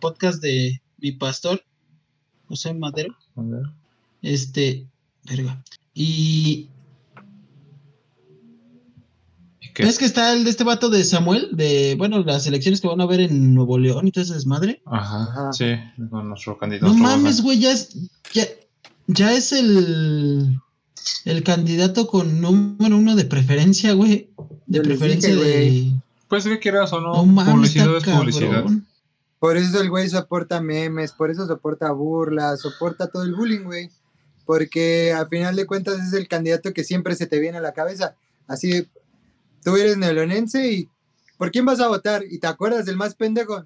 podcast de mi pastor, José Madero. Este, verga. Y ¿Ves que está el de este vato de Samuel? De, bueno, las elecciones que van a ver en Nuevo León y todo ese desmadre. Ajá, sí, con nuestro candidato. No mames, güey, ya es, ya, es el, el candidato con número uno de preferencia, güey. De preferencia de. Pues que quieras o no, no publicidad es publicidad. Por eso el güey soporta memes, por eso soporta burlas, soporta todo el bullying, güey. Porque al final de cuentas es el candidato que siempre se te viene a la cabeza. Así, tú eres neolonense y ¿por quién vas a votar? ¿Y te acuerdas del más pendejo?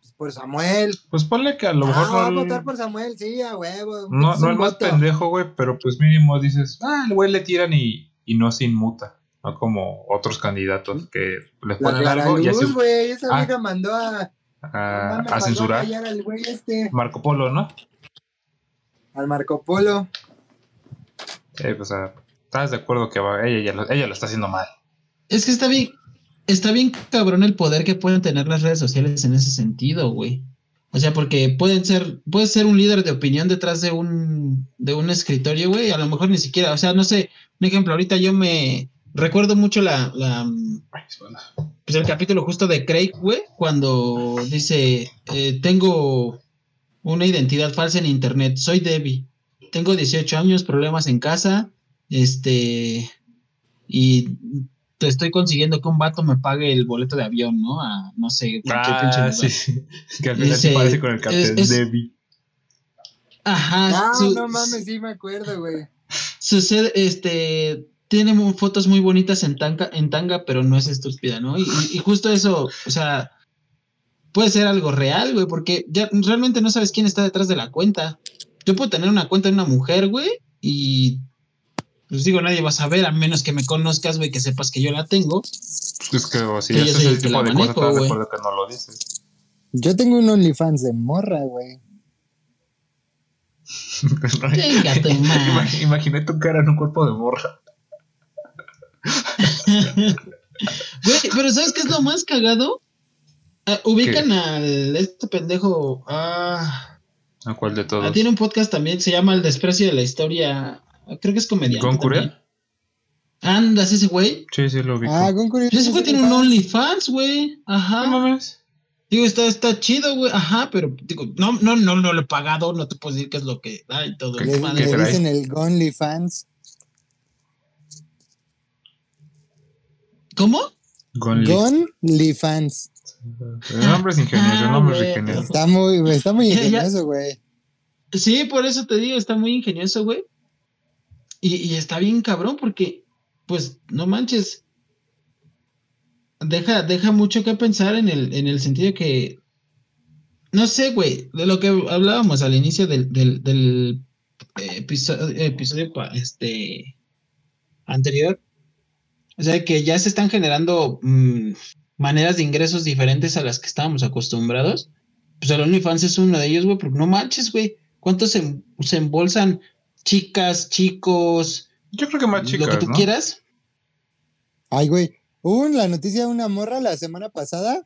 Pues por Samuel. Pues ponle que a lo mejor. Ah, no, a votar por Samuel, sí, a huevo. No, no el más pendejo, güey, pero pues mínimo dices, ah, el güey le tiran y, y no se inmuta. No como otros candidatos que le ponen algo y así. güey, esa ah, vieja mandó a. A, a censurar. al güey este. Marco Polo, ¿no? Al Marco Polo. Sí, pues, ¿estás de acuerdo que ella, ella lo está haciendo mal? Es que está bien, está bien cabrón el poder que pueden tener las redes sociales en ese sentido, güey. O sea, porque pueden ser, puede ser un líder de opinión detrás de un, de un escritorio, güey. A lo mejor ni siquiera, o sea, no sé, un ejemplo, ahorita yo me recuerdo mucho la, la pues el capítulo justo de Craig, güey, cuando dice, eh, tengo una identidad falsa en internet, soy Debbie, tengo 18 años, problemas en casa, este, y te estoy consiguiendo que un vato me pague el boleto de avión, ¿no? A, no sé, ah, sí, sí. Que al final se parece con el Captain Debbie. Ajá. Ah, no mames, sí me acuerdo, güey. Sucede, este, tiene fotos muy bonitas en tanga, en tanga, pero no es estúpida, ¿no? Y, y, justo eso, o sea, puede ser algo real, güey, porque ya realmente no sabes quién está detrás de la cuenta. Yo puedo tener una cuenta de una mujer, güey, y pues digo, nadie va a saber, a menos que me conozcas, güey, que sepas que yo la tengo. Es que si ese es el tipo de cosas, te recuerdo que no lo dices. Yo tengo un OnlyFans de morra, güey. Imaginé tu cara en un cuerpo de morra. Güey, pero ¿sabes qué es lo más cagado? Ah, ubican al este pendejo. Ah, ¿A cuál de todos? Ah, tiene un podcast también, se llama El desprecio de la historia. Creo que es comediante. ¿Con Curiel? ¿Andas ese güey? Sí, sí, lo vi. Ah, con Curiel. Ese güey tiene un OnlyFans, güey. Ajá. No mames. Digo, está, está chido, güey. Ajá, pero digo, no, no, no, no lo he pagado, no te puedo decir qué es lo que da y todo. Le, le dicen el OnlyFans. ¿Cómo? OnlyFans. El nombre es ingenioso, el nombre es ingenioso. Está muy, está muy ingenioso, güey. Sí, por eso te digo, está muy ingenioso, güey. Y, está bien cabrón porque, pues, no manches. Deja, deja mucho que pensar en el, en el sentido que. No sé, güey, de lo que hablábamos al inicio del, del, episodio, episodio este, anterior. O sea, que ya se están generando mm, maneras de ingresos diferentes a las que estábamos acostumbrados. Pues el OnlyFans es uno de ellos, güey, porque no manches, güey. ¿Cuántos se, se embolsan chicas, chicos. Yo creo que más chicas. Lo que tú quieras. Ay, güey. Hubo la noticia de una morra la semana pasada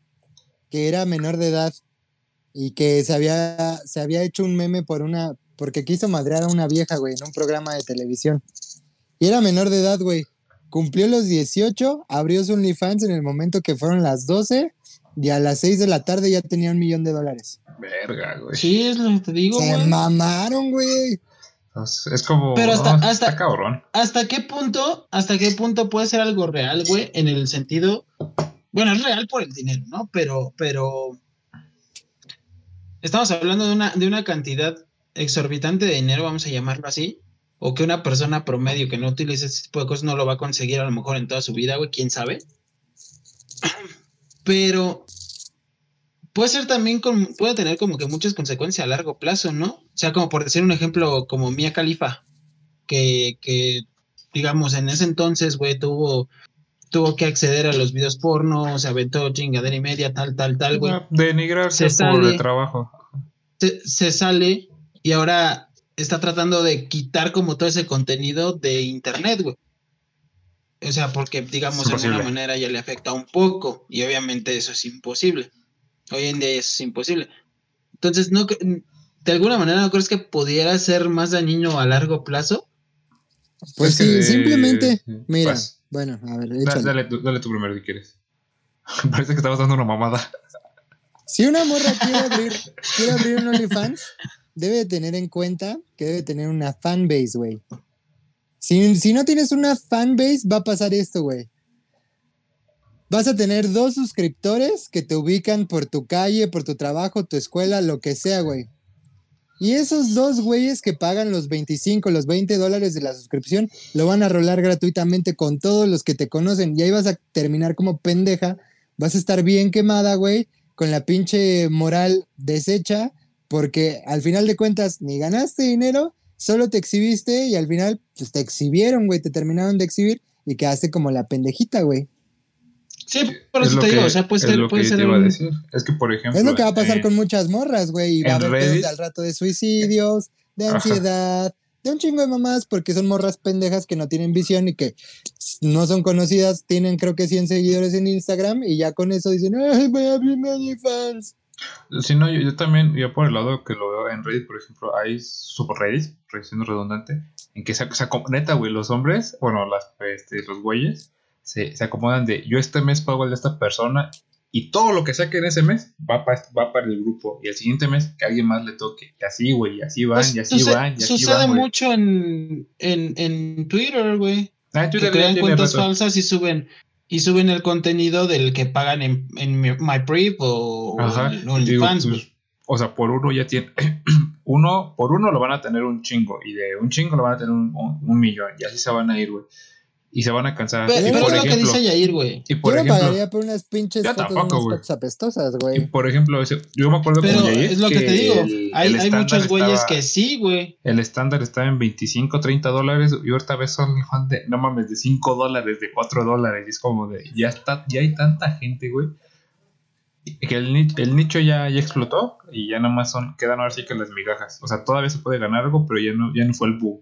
que era menor de edad y que se había, se había hecho un meme por una. porque quiso madrear a una vieja, güey, en un programa de televisión. Y era menor de edad, güey. Cumplió los 18, abrió su OnlyFans en el momento que fueron las 12 y a las 6 de la tarde ya tenía un millón de dólares. Verga, güey. Sí, es lo que te digo, Se mamaron, güey. Es como. Pero hasta, hasta, cabrón. ¿Hasta qué punto? ¿Hasta qué punto puede ser algo real, güey? En el sentido. Bueno, es real por el dinero, ¿no? Pero, pero. Estamos hablando de una, de una cantidad exorbitante de dinero, vamos a llamarlo así. O que una persona promedio que no utilice ese tipo de cosas no lo va a conseguir a lo mejor en toda su vida, güey, quién sabe. Pero puede ser también, puede tener como que muchas consecuencias a largo plazo, ¿no? O sea, como por decir un ejemplo, como Mia Khalifa, que, que digamos, en ese entonces, güey, tuvo, tuvo que acceder a los videos porno, se aventó chingadera y media, tal, tal, tal, güey. Denigrarse se por el trabajo. Se, sale y ahora está tratando de quitar como todo ese contenido de internet, güey. O sea, porque, digamos, de alguna manera ya le afecta un poco y obviamente eso es imposible. Hoy en día es imposible. Entonces, no, de alguna manera, ¿no crees que pudiera ser más dañino a largo plazo? Pues Es que, sí, simplemente. eh, Mira, pues, bueno, a ver, échale. dale, dale tú primero si quieres. Parece que estabas dando una mamada. Si una morra quiere abrir, quiere abrir un OnlyFans, debe de tener en cuenta que debe tener una fanbase, güey. Si, si no tienes una fanbase, va a pasar esto, güey. Vas a tener dos suscriptores que te ubican por tu calle, por tu trabajo, tu escuela, lo que sea, güey. Y esos dos güeyes que pagan los 25, los 20 dólares de la suscripción, lo van a rolar gratuitamente con todos los que te conocen. Y ahí vas a terminar como pendeja. Vas a estar bien quemada, güey, con la pinche moral deshecha, porque al final de cuentas ni ganaste dinero, solo te exhibiste y al final pues te exhibieron, güey, te terminaron de exhibir y quedaste como la pendejita, güey. Sí, por Es eso te digo, que- o sea, puede es ser, lo puede que ser te iba a decir. Es que, por ejemplo. Es lo que va a pasar eh, con muchas morras, güey, y va a en haber Reddit- al rato de suicidios, de Ajá. ansiedad, de un chingo de mamás, porque son morras pendejas que no tienen visión y que no son conocidas, tienen creo que 100 seguidores en Instagram y ya con eso dicen, ay, voy a abrir mi OnlyFans. Sí, no, yo, yo también, yo por el lado que lo veo en Reddit, por ejemplo, hay subreddits, siendo redundante, en que se, se neta, güey, los hombres, bueno, las, este, los güeyes, se, se acomodan de, yo este mes pago el de esta persona y todo lo que saque en ese mes va para va para el grupo y el siguiente mes que alguien más le toque. Y así, güey, y así van, Pues, y así van, y así sucede van, mucho en, en, en Twitter, güey. Ah, Que crean cuentas falsas y suben y suben el contenido del que pagan en, en MyPrip o OnlyFans, pues, o sea, por uno ya tiene, uno, por uno lo van a tener un chingo, y de un chingo lo van a tener un, un- un millón, y así se van a ir, güey. Y se van a cansar. Pero, y pero por es lo que ejemplo, dice Yair, güey. y por Yo no ejemplo, pagaría por unas pinches Yo tampoco, unas güey. fotos apestosas, y güey. por ejemplo, yo me acuerdo Pero con Yair es lo que, te digo. el- hay el hay muchos güeyes que sí, güey. El estándar estaba en 25, 30 dólares, y ahorita ves OnlyFans de, no mames, de 5 dólares, de 4 dólares, y es como de, ya está, ya hay tanta gente, güey, que el, el nicho ya, ya explotó, y ya nada más son, quedan ahora sí que las migajas, o sea, todavía se puede ganar algo, pero ya no, ya no fue el boom.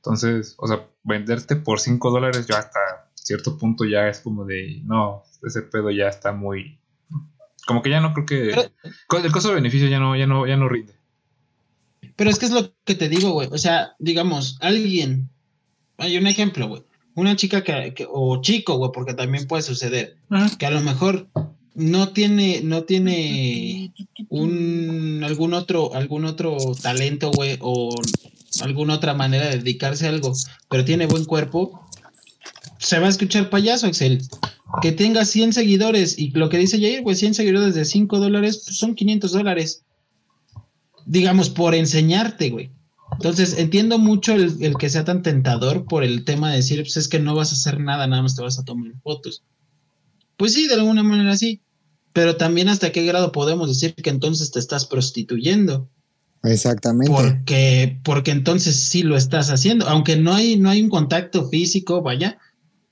Entonces, o sea, venderte por 5 dólares ya hasta cierto punto ya es como de, no, ese pedo ya está muy... Como que ya no creo que... Pero- co- El costo-beneficio ya no, ya, no, ya no rinde. Pero es que es lo que te digo, güey. O sea, digamos, alguien. Hay un ejemplo, güey. Una chica que, que- o chico, güey, porque también puede suceder, que a lo mejor no tiene, no tiene un algún otro, algún otro talento, güey, o alguna otra manera de dedicarse a algo, pero tiene buen cuerpo, se va a escuchar payaso, Excel. Que tenga 100 seguidores y lo que dice Jair, güey, 100 seguidores de 5 dólares, pues son 500 dólares. Digamos, por enseñarte, güey. Entonces, entiendo mucho el, el que sea tan tentador por el tema de decir, pues es que no vas a hacer nada, nada más te vas a tomar fotos. Pues sí, de alguna manera sí. Pero también hasta qué grado podemos decir que entonces te estás prostituyendo. Exactamente. Porque, porque entonces sí lo estás haciendo. Aunque no hay, no hay un contacto físico, vaya,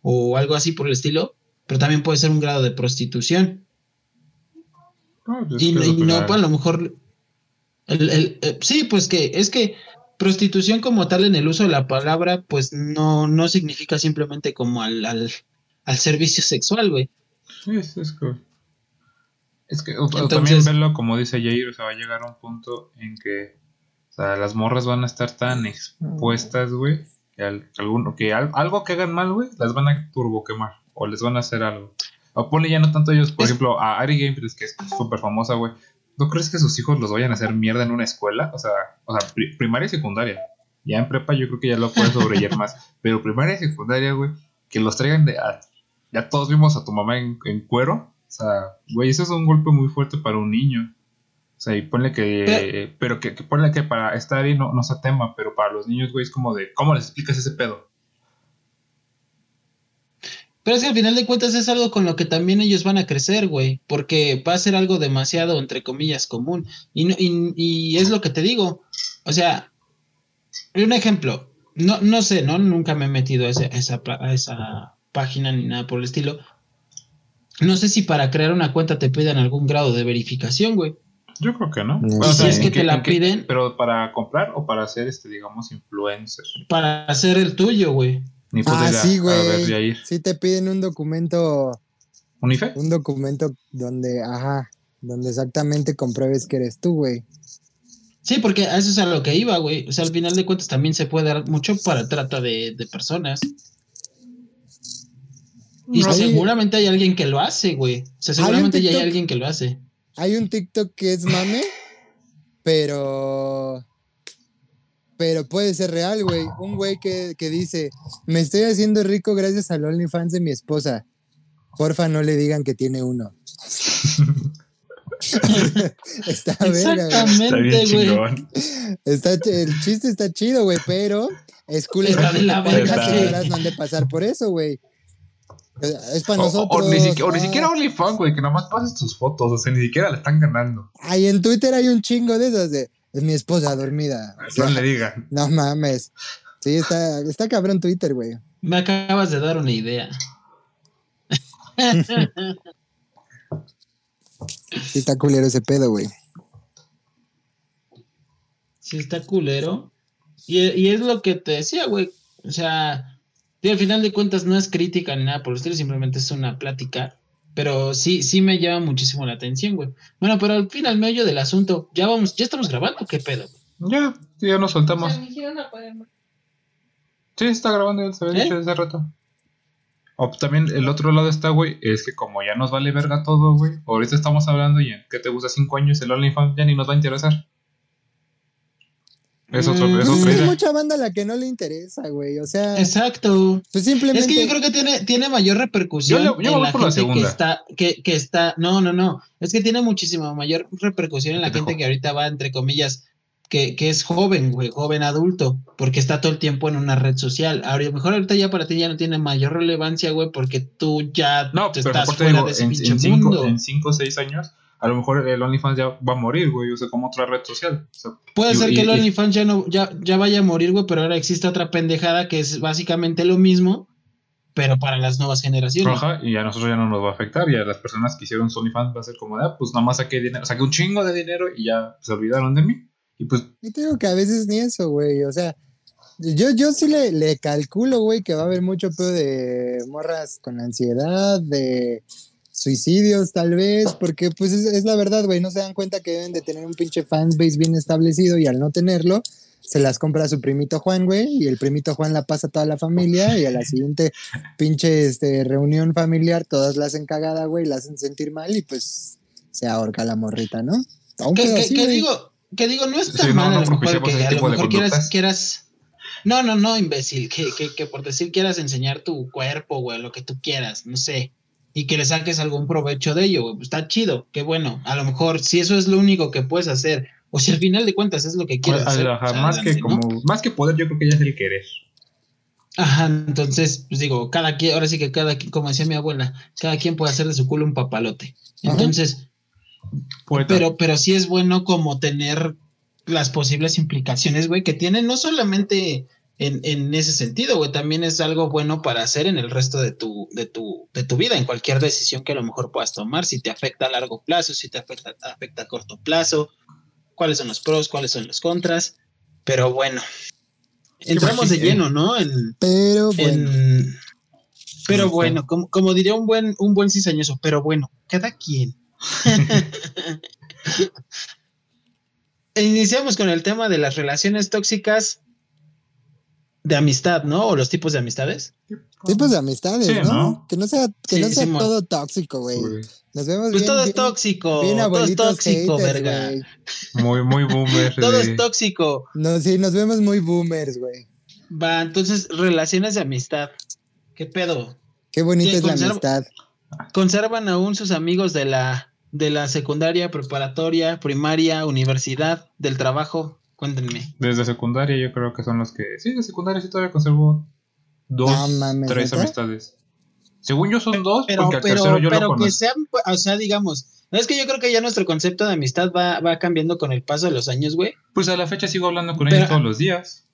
o algo así por el estilo, pero también puede ser un grado de prostitución. Pues, Y, y no, pues a lo mejor. el- el- eh, sí, pues que es que prostitución como tal en el uso de la palabra, pues no, no significa simplemente como al, al, al servicio sexual, güey. Sí, es, es que. Es que Entonces- también verlo como dice Jair, o sea, va a llegar a un punto en que o sea, las morras van a estar tan expuestas, güey, que, al- que alguno, que al- algo que hagan mal, güey, las van a turbo quemar o les van a hacer algo. O ponle ya no tanto ellos, por Es- ejemplo, a Ari Gameplays, que es súper famosa, güey. ¿No crees que sus hijos los vayan a hacer mierda en una escuela? O sea, o sea pri- primaria y secundaria. Ya en prepa yo creo que ya lo pueden sobrellevar más. Pero primaria y secundaria, güey, que los traigan de... a- ya todos vimos a tu mamá en, en cuero. O sea, güey, eso es un golpe muy fuerte para un niño. O sea, y ponle que... Pero, que, que ponle que para estar ahí no, no sea tema, pero para los niños, güey, es como de... ¿Cómo les explicas ese pedo? Pero es que al final de cuentas es algo con lo que también ellos van a crecer, güey, porque va a ser algo demasiado, entre comillas, común. Y, no- y, y es lo que te digo. O sea, un ejemplo, no, no sé, ¿no? Nunca me he metido a, ese- a esa, a esa página ni nada por el estilo. No sé si para crear una cuenta te pidan algún grado de verificación, güey. Yo creo que no. No O sé. sea, Si es ¿en que qué- te la qué- piden- Pero para comprar o para hacer, este digamos, influencer. Para hacer el tuyo, güey. Ni Ah, sí, güey. Sí te piden un documento, ¿Un IFE? un documento donde, ajá, donde exactamente compruebes que eres tú, güey. Sí, porque a eso es a lo que iba, güey. O sea, al final de cuentas también se puede dar mucho para trata de, de personas. Y No. seguramente hay alguien que lo hace, güey. O sea, Hay seguramente ya hay alguien que lo hace. Hay un TikTok que es mame, pero. Pero puede ser real, güey. Un güey que, que dice: Me estoy haciendo rico gracias al OnlyFans de mi esposa. Porfa, no le digan que tiene uno. está Exactamente, güey. Está el chiste está chido, güey, pero es cool Está de la verga, no han de pasar por eso, güey. Es para O, nosotros. o ni, siquiera, o ni siquiera OnlyFans, güey, que nomás pases tus fotos, o sea, ni siquiera le están ganando. Ay, en Twitter hay un chingo de esos de. Es mi esposa dormida. O sea, No le digan. No mames. Sí, está, está cabrón Twitter, güey. Me acabas de dar una idea. Sí, está culero ese pedo, güey. Sí, está culero. Y, y es lo que te decía, güey. O sea, tío, al final de cuentas no es crítica ni nada por el estilo, simplemente es una plática. Pero sí, sí me llama muchísimo la atención, güey. Bueno, pero al final medio del asunto, ya vamos, ya estamos grabando, ¿qué pedo? Ya, sí, ya nos soltamos. Sí, está grabando, ya se había ¿Eh? dicho hace rato. O también el otro lado está, güey, es que como ya nos vale verga todo, güey, ahorita estamos hablando y en que te gusta cinco años el OnlyFans ya ni nos va a interesar. Es, otro, Mm, es Pues es que mucha banda a la que no le interesa, güey. O sea, Exacto. pues simplemente. Es que yo creo que tiene, tiene mayor repercusión Yo le- yo en voy la por la gente que segunda. está, que, que está, no, no, no, es que tiene muchísima mayor repercusión en la gente que ahorita va, entre comillas, que, que es joven, güey, joven adulto, porque está todo el tiempo en una red social. A lo mejor ahorita ya para ti ya no tiene mayor relevancia, güey, porque tú ya No, te pero estás fuera digo, de ese en, pinche en cinco, mundo. en cinco o seis años, a lo mejor el OnlyFans ya va a morir, güey, o sea, como otra red social. O sea, Puede y- ser y- que el y- OnlyFans ya no, ya, ya vaya a morir, güey, pero ahora existe otra pendejada que es básicamente lo mismo, pero para las nuevas generaciones. Ajá, y a nosotros ya no nos va a afectar. Y a las personas que hicieron su OnlyFans va a ser como de, ah, pues nada más saqué dinero, saqué un chingo de dinero y ya se olvidaron de mí. Y pues, Y te digo que a veces ni eso, güey. O sea, yo, yo sí le, le calculo, güey, que va a haber mucho pedo de morras con ansiedad, de suicidios, tal vez, porque pues es, es la verdad, güey. No se dan cuenta que deben de tener un pinche fanbase bien establecido y al no tenerlo, se las compra su primito Juan, güey, y el primito Juan la pasa a toda la familia y a la siguiente pinche este, reunión familiar todas la hacen cagada, güey, la hacen sentir mal y pues se ahorca la morrita, ¿no? A que- así, güey. digo, que digo, no está Sí, mal no a lo mejor que a lo mejor quieras, quieras. No, no, no, imbécil, que, que, que por decir quieras enseñar tu cuerpo, güey, lo que tú quieras, no sé. Y que le saques algún provecho de ello, güey. pues está chido, qué bueno. A lo mejor, si eso es lo único que puedes hacer, o si al final de cuentas es lo que quieres ajá, hacer. ajá, pues, más, que como, más que poder, yo creo que ya es el querer. Ajá, entonces, pues digo, cada quien, ahora sí que cada quien, como decía mi abuela, cada quien puede hacer de su culo un papalote. Ajá. Entonces, pero, pero sí es bueno como tener las posibles implicaciones, güey, que tienen no solamente en, en ese sentido, güey, también es algo bueno para hacer en el resto de tu, de tu, de tu vida, en cualquier decisión que a lo mejor puedas tomar, si te afecta a largo plazo, si te afecta, afecta a corto plazo, cuáles son los pros, cuáles son los contras, pero bueno, entramos de imagínate. lleno, ¿no? En, Pero bueno. en- pero bueno, como, como diría un buen, un buen cizañoso, pero bueno, cada quien. Iniciamos con el tema de las relaciones tóxicas de amistad, ¿no? O los tipos de amistades. Tipos de amistades, Sí, ¿no? ¿no? Que no sea, que Sí, no sea todo tóxico, güey. Nos vemos Pues bien, todo es tóxico, bien todo es tóxico, haters, verga. Muy, muy boomer. Todo es tóxico. No, sí, nos vemos muy boomers, güey. Va, entonces, relaciones de amistad. ¿Qué pedo? Qué bonita es la amistad. ¿Conservan aún sus amigos de la, de la secundaria, preparatoria, primaria, universidad, del trabajo? Cuéntenme. Desde secundaria yo creo que son los que... Sí, de secundaria sí todavía conservo dos, No mames, tres amistades. Según yo son dos, Pero, porque al pero, tercero yo pero lo que sean, o sea, digamos, no es que yo creo que ya nuestro concepto de amistad va, va cambiando con el paso de los años, güey. Pues a la fecha sigo hablando con Pero- ellos todos los días.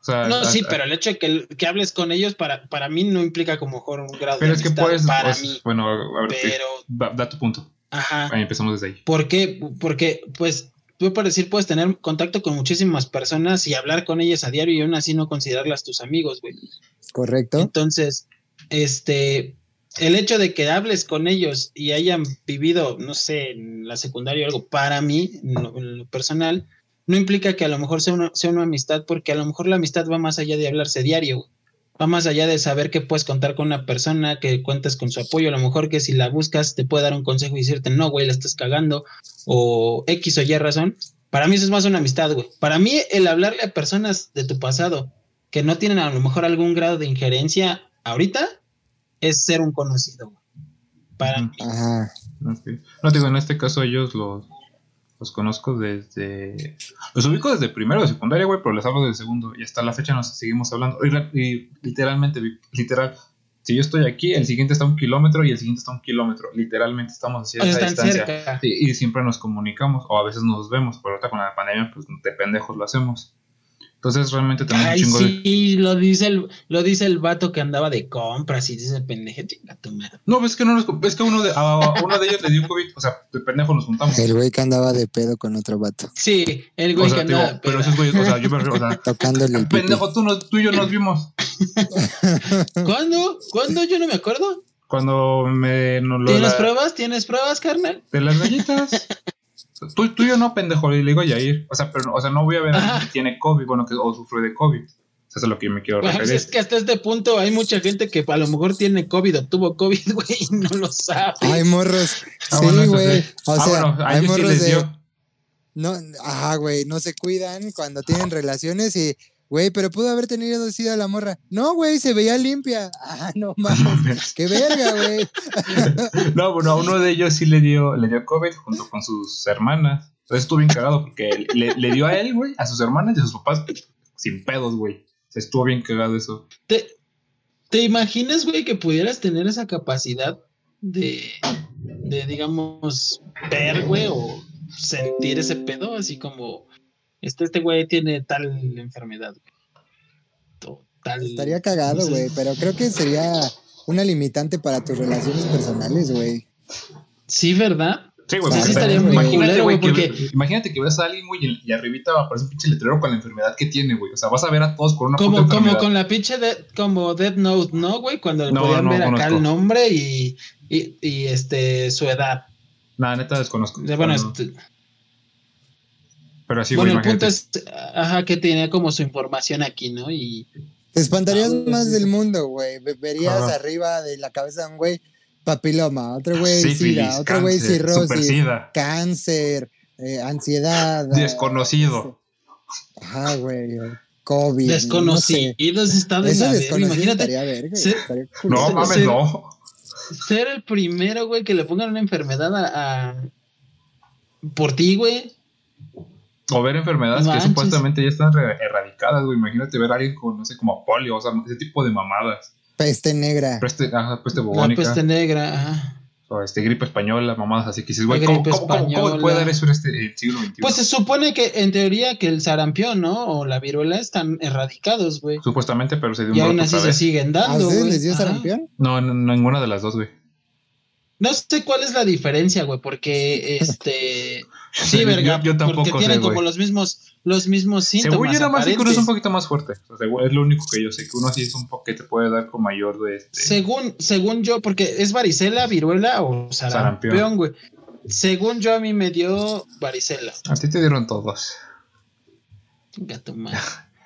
O sea, No, a- sí, a- pero el hecho de que, que hables con ellos para, para mí no implica como mejor un grado Pero de es que amistad puedes... para mí. Bueno, a ver, Pero, da, da tu punto. ajá. Ahí empezamos desde ahí. ¿Por qué? Porque, pues, tú por decir, puedes tener contacto con muchísimas personas y hablar con ellas a diario y aún así no considerarlas tus amigos, güey. ¿Correcto? Entonces, este, el hecho de que hables con ellos y hayan vivido, no sé, en la secundaria o algo, para mí, en lo, en lo personal, no implica que a lo mejor sea una, sea una amistad, porque a lo mejor la amistad va más allá de hablarse diario, güey. Va más allá de saber que puedes contar con una persona, que cuentas con su apoyo, a lo mejor que si la buscas te puede dar un consejo y decirte, no, güey, la estás cagando, o X o Y razón. Para mí eso es más una amistad, güey. Para mí el hablarle a personas de tu pasado que no tienen a lo mejor algún grado de injerencia ahorita es ser un conocido, güey. Para mí. No digo, en este caso ellos los, los conozco desde. Los ubico desde primero de secundaria, güey, pero les hablo de segundo. Y hasta la fecha nos seguimos hablando. Y, y literalmente, literal. Si yo estoy aquí, el siguiente está a un kilómetro y el siguiente está a un kilómetro. Literalmente estamos así a O sea, esa distancia. cerca. Sí, y siempre nos comunicamos, o a veces nos vemos, pero ahorita con la pandemia, pues de pendejos lo hacemos. Entonces realmente tenemos Ay, un chingo de. sí, lo dice el, lo dice el vato que andaba de compras y dice pendeje, chinga tu madre. No, pues es que no nos- es que uno de, a uno de ellos le dio COVID, o sea, de pendejo nos juntamos. El güey que andaba de pedo con otro vato, Sí, el O güey sea, que digo, andaba. pero peda. esos güeyes, o sea, yo me refiero, o sea, tocándole el pendejo, tú, no- tú y yo nos vimos. ¿Cuándo? ¿Cuándo? Yo no me acuerdo. Cuando me. No, lo de, ¿Tienes la- pruebas? ¿Tienes pruebas, carnal? de las galletas. Tú, tú y yo no, pendejo, le digo Yair. O sea, pero, o sea, no voy a ver a alguien Ajá. que tiene COVID, bueno, que o sufre de COVID. Eso es a lo que yo me quiero Pues referir. es que hasta este punto hay mucha gente que a lo mejor tiene COVID o tuvo COVID, güey, y no lo sabe. Hay morros. Ah, sí, bueno, güey. sí. O Ah, sea, bueno, a hay ellos sí morros les de. dio. No, ajá, güey, no se cuidan cuando tienen relaciones y, güey, pero pudo haber tenido sida la morra. No, güey, se veía limpia. Ah, no mames. Qué verga, güey. No, bueno, a uno de ellos sí le dio, le dio COVID junto con sus hermanas. Entonces estuvo bien cagado porque le, le dio a él, güey, a sus hermanas y a sus papás sin pedos, güey. O sea, estuvo bien cagado eso. ¿Te, te imaginas, güey, que pudieras tener esa capacidad de, de digamos, ver, güey, o sentir ese pedo? Así como, este, este güey tiene tal enfermedad, Tal, Estaría cagado, güey, pero creo que sería una limitante para tus relaciones personales, güey. Sí, ¿verdad? Sí, güey, Sí, porque sí estaría muy imagínate, güey, güey, que, porque- imagínate que ves a alguien, güey, y, y arribita aparece un pinche letrero con la enfermedad que tiene, güey. O sea, vas a ver a todos con una puta Como, como enfermedad. con la pinche de, como Death Note, ¿no, güey? Cuando No, podían no ver acá conozco. el nombre y, y, y, este su edad. Nada, neta desconozco. De- bueno, este- pero sí, bueno, el punto imagínate. es, ajá, que tenía como su información aquí, ¿no? Y Te espantarías Ah, más sí. del mundo, güey. Ve- Verías Ajá. arriba de la cabeza de un güey papiloma, otro güey Sífilis, sida, otro güey cirrosis, cáncer, eh, ansiedad. Desconocido. Ajá, güey. COVID. no sé. desconocidos está de Eso la verga, desconocido Imagínate verga. Sí. No, mames, sí. no. ser el primero, güey, que le pongan una enfermedad a, a- por ti, güey. O ver enfermedades No que supuestamente ya están erradicadas, güey. Imagínate ver a alguien con, no sé, como polio, o sea, ese tipo de mamadas. Peste negra. Peste, ajá, peste La bubónica. peste negra, ajá. O este, gripe española, mamadas así que dices, güey, ¿cómo, gripe cómo, cómo, cómo española. puede dar eso en este siglo XXI? Pues se supone que en teoría que el sarampión, ¿no? O la viruela están erradicados, güey. Supuestamente, pero se dio un Y aún así otra se vez. siguen ¿A dando. güey. les dio Ajá. sarampión? No, no, no, ninguna de las dos, güey. No sé cuál es la diferencia, güey, porque este. Sí, Yo- verga. yo tampoco porque tienen como los mismos, los mismos síntomas. Según yo, nada más que uno es un poquito más fuerte. O sea, es lo único que yo sé, que uno sí es un poco que te puede dar con mayor de este. Según, según yo, porque es varicela, viruela o sarampión, Sarampión. güey. Según yo, a mí me dio varicela. A ti te dieron todos. No, a mí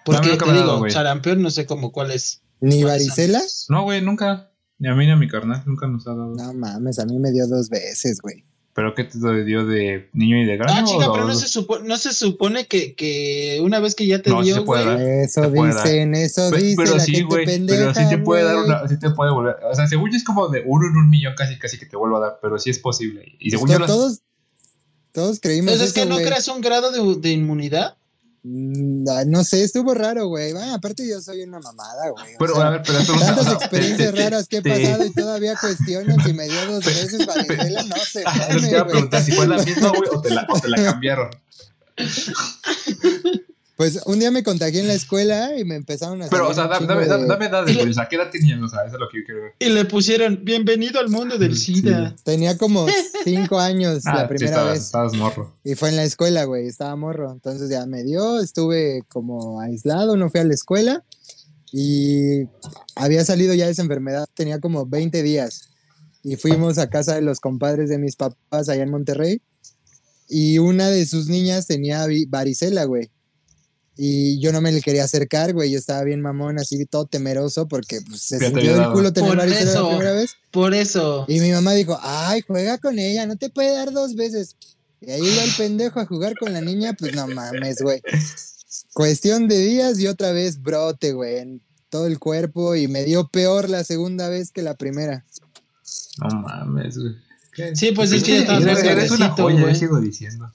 Porque te digo, dado, güey. sarampión no sé cómo cuál es. ¿Ni ¿Cuáles varicela? No, güey, nunca. Ni a mí ni a mi carnal, nunca nos ha dado. No mames, a mí me dio dos veces, güey. ¿Pero qué te dio de niño y de grande? Ah, chica, pero no se, supo- no se supone que, que una vez que ya te No, sí dio, se puede dar. Eso te puede dar. dicen, eso dicen. pero sí, güey, pendeja, pero sí te puede dar una, sí te puede volver, o sea, según yo es como de uno en un millón casi, casi que te vuelva a dar, pero sí es posible. Y según yo las- todos, todos creímos Entonces es que no creas un grado de, de inmunidad. Mm, ah, No sé, estuvo raro, güey. Ah, aparte yo soy una mamada, güey. o pero sea, a ver, pero esto no- o Tantas sea, experiencias te- te- raras que he te- pasado y todavía cuestionan si me dio dos veces varicela, no sé. Mames, quiero güey. preguntar si fue la misma, güey, o te la, o te la cambiaron. Pues un día me contagié en la escuela y me empezaron a Pero, o sea, dame, dame, de- dame edades, Y le- güey, o sea, ¿qué edad tenían? O sea, eso es lo que yo quiero ver. Y le pusieron, bienvenido al mundo del Sí. SIDA. Tenía como cinco años Ah, la sí, primera estabas, vez. estabas morro. Y fue en la escuela, güey, estaba morro. Entonces ya me dio, estuve como aislado, no fui a la escuela y había salido ya de esa enfermedad, tenía como 20 días. y fuimos a casa de los compadres de mis papás allá en Monterrey y una de sus niñas tenía varicela, güey. Y yo no me le quería acercar, güey. Yo estaba bien mamón, así todo temeroso porque pues, se Ya te sintió había del dado. culo tener Por varicela eso. la primera vez. Por eso. Y mi mamá dijo, ay, juega con ella, no te puede dar dos veces. Y ahí iba el pendejo a jugar con la niña, pues no mames, güey. Cuestión de días y otra vez brote, güey, en todo el cuerpo y me dio peor la segunda vez que la primera. No mames, güey. Sí, pues es que Eres- eres una joya, sigo diciendo.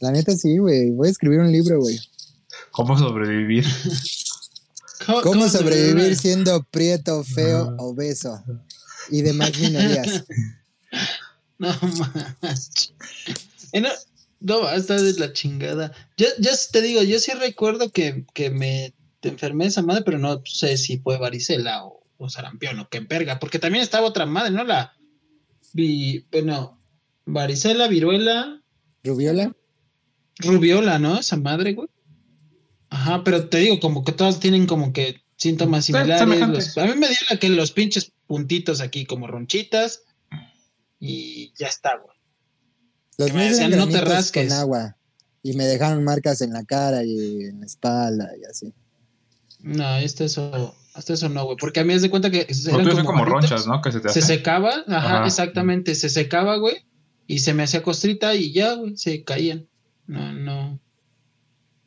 La neta sí, güey. Voy a escribir un libro, güey. ¿Cómo sobrevivir? ¿Cómo sobrevivir sobrevivir? siendo prieto, feo, obeso? Y demás minorías. No manches. No, no, hasta de la chingada. Yo, yo te digo, yo sí recuerdo que, que me enfermé de esa madre, pero no sé si fue varicela o, o sarampión o qué verga, porque también estaba otra madre, ¿no? La vi, bueno, varicela, viruela, ¿Rubiola? rubiola, ¿no? Esa madre, güey. Ajá, pero te digo, como que todas tienen como que síntomas Sí, similares. los- a mí me dio la que los pinches puntitos aquí como ronchitas y ya está, güey. Los Que me decían, "No te rasques". con agua. Y me dejaron marcas en la cara y en la espalda y así. No, hasta eso, hasta eso no, güey. Porque a mí es de cuenta que eran como barritas, ronchas, ¿no? Que se te Se secaba, ajá, Ajá. exactamente, se secaba, güey. Y se me hacía costrita y ya, güey, se caían. No, no.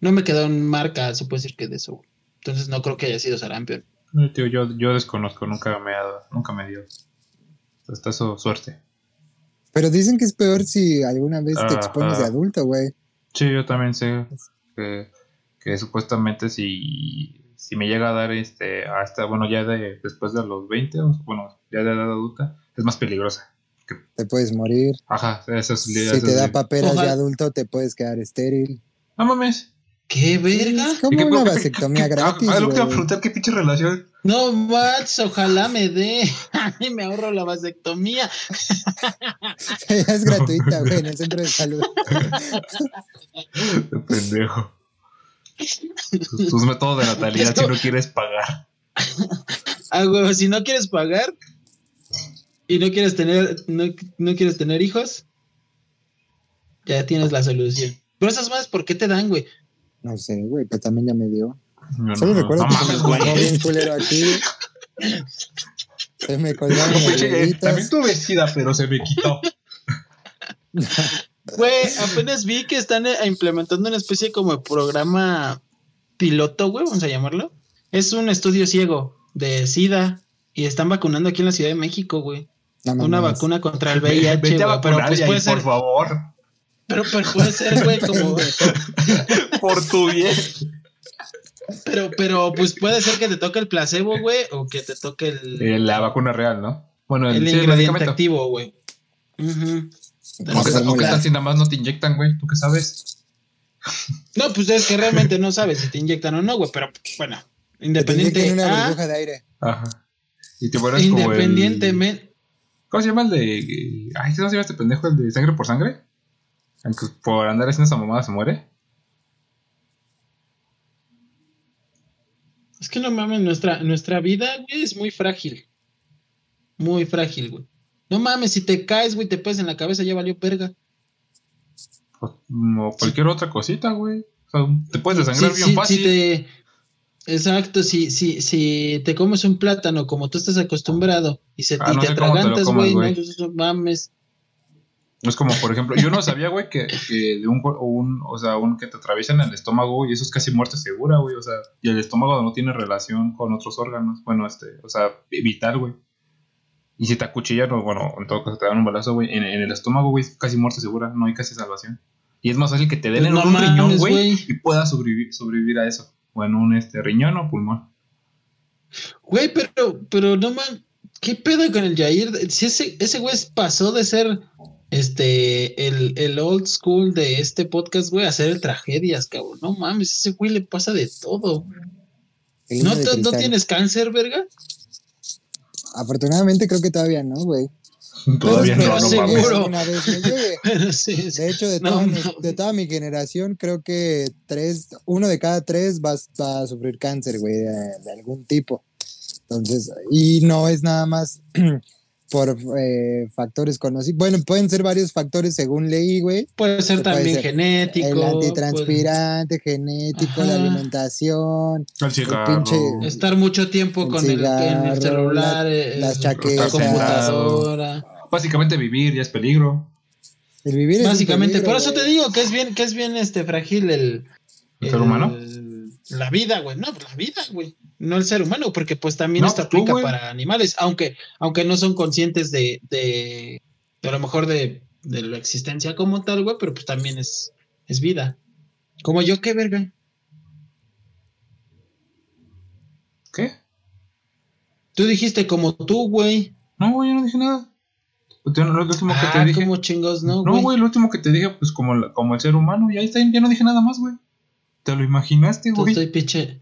No me quedaron marcas, se puede decir que de eso. Entonces no creo que haya sido sarampión. No, tío, yo, yo desconozco, nunca me ha dado, nunca me dio. Hasta eso, suerte. Pero dicen que es peor si alguna vez te expones de adulto, güey. Sí, yo también sé que, que supuestamente si, si me llega a dar este, hasta, bueno, ya de, después de los 20, o, bueno, ya de edad adulta, es más peligrosa. Te puedes morir. Ajá, eso es... Si eso te es- da paperas de adulto, te puedes quedar estéril. No mames. ¿Qué verga? Es como ¿Y qué- una qué- vasectomía gratis, Ah, lo que te iba a güey. preguntar, ¿qué pinche relación? No, Mats, ojalá me dé. Ay, me ahorro la vasectomía. es gratuita, güey, en el centro de salud. De pendejo. Tus, tus métodos de natalidad si no quieres pagar. Ah, güey, si no quieres pagar y no quieres tener, no, no quieres tener hijos, ya tienes la solución. Pero esas más, ¿por qué te dan, güey? No sé, güey, pero también ya me dio. No, Solo no, recuerdo no que se me colgó bien culero aquí. Se me Pinche, eh, También tuve sida, pero se me quitó. Güey, apenas vi que están eh, implementando una especie como de programa piloto, güey, vamos a llamarlo. Es un estudio ciego de SIDA y están vacunando aquí en la Ciudad de México, güey. No Una vacuna contra el VIH, Vete a pero pues ahí, ser, por favor. Pero, pero puede ser, güey, como, Por tu bien. pero, pero pues puede ser que te toque el placebo, güey, o que te toque el, Eh, la vacuna real, ¿no? Bueno, el, el sí, ingrediente activo, güey. Ujú. ¿O qué, tal- o qué Fórmula. tal si nada más no te inyectan, güey? ¿Tú qué sabes? No, pues es que realmente no sabes si te inyectan o no, güey, pero bueno, Que te independiente una a- burbuja de aire. Ajá. Y te mueres como el... independientemente, ¿Cómo se llama el de... Ay, ¿cómo se llama este pendejo? ¿El de sangre por sangre? Aunque por andar haciendo esa mamada se muere. es que no mames, nuestra, nuestra vida, güey, es muy frágil. Muy frágil, güey. No mames, si te caes, güey, te pegas en la cabeza, ya valió perga. O, o cualquier otra cosita, güey. O sea, te puedes desangrar Sí, bien sí, fácil. te- Exacto, si, si, si te comes un plátano como tú estás acostumbrado y, se, Ah, y no te atragantas, güey, no. Entonces, no mames. Es como, por ejemplo, yo no sabía, güey, que, que de un, un, o sea, un que te atraviesan el estómago, y eso es casi muerte segura, güey, o sea, y el estómago no tiene relación con otros órganos, bueno, este, o sea, vital, güey. Y si te acuchillan, o bueno, en todo caso te dan un balazo, güey, en, en el estómago, güey, es casi muerte segura, no hay casi salvación. Y es más fácil que te den Pues en no un riñón, güey. y puedas sobrevivir, sobrevivir a eso. O en un este, riñón o pulmón. Güey, pero, pero no man, ¿qué pedo con el Jair? Si ese, ese güey pasó de ser este el, el old school de este podcast, güey, el tragedias, cabrón. No mames, ese güey le pasa de todo. ¿No, de ¿no tienes cáncer, verga? Afortunadamente creo que todavía no, güey. Todavía pero no, no seguro. mames. Alguna vez me llegue. Pero sí, sí. De hecho, de, No toda mi, mames. de toda mi generación, creo que tres, uno de cada tres va, va a sufrir cáncer, güey, de, de algún tipo. Entonces, y no es nada más por eh, factores conocidos. Bueno, pueden ser varios factores según leí, güey. Puede ser Puede también ser genético. El puede- antitranspirante, genético, la alimentación, El cigarro. pinche- Estar mucho tiempo El con el, en cigarro, el celular, la- eh, las la chaquetas. computadora. Básicamente vivir ya es peligro. el vivir es Básicamente, peligro, por eso te digo que es bien, que es bien este frágil el, ¿El ser humano? La vida, güey. No, pues la vida, güey. No el ser humano, porque pues también No, esto pues aplica güey. para animales, aunque, aunque no son conscientes de, de, de a lo mejor de, de la existencia como tal, güey, pero pues también es, es vida. Como yo, qué verga. ¿Qué? Tú dijiste como tú, güey. No, güey, yo no dije nada. No- Lo último que Ah, te dije. como chingos, no, No, güey. güey, lo último que te dije, pues como, la- como el ser humano, y ahí está, ya no dije nada más, güey. Te lo imaginaste, güey. estoy pinche,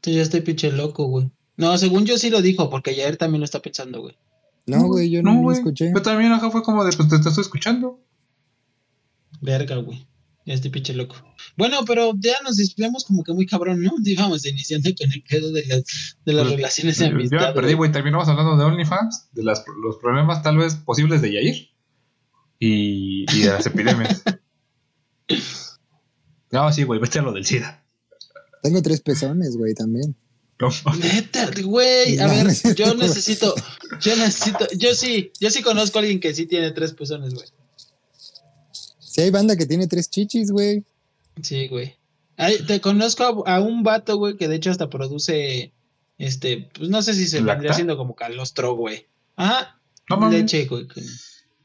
tú ya estoy pinche loco, güey. No, según yo sí lo dijo, porque ayer también lo está pensando, güey. No, güey, yo no, lo escuché. Pero también acá fue como de, pues te, estoy escuchando. Verga, güey. Ya estoy pinche loco. Bueno, pero ya nos desviamos como que muy cabrón, ¿no? Íbamos iniciando con el pedo de las, de las Pues, relaciones de Yo amistad. me perdí, güey. güey. Terminamos hablando de OnlyFans, de las, los problemas tal vez posibles de Yair y, y de las epidemias. No, sí, güey, vete a lo del SIDA. Tengo tres pezones, güey, también. Neta, güey. A ver, yo necesito, yo necesito, yo sí, yo sí conozco a alguien que sí tiene tres pezones, güey. Si hay banda que tiene tres chichis, güey. Sí, güey. Ay, te conozco a, a un vato, güey, que de hecho hasta produce, este, pues no sé si se ¿Lacta? vendría siendo como calostro, güey. Ajá, no mames. leche, güey.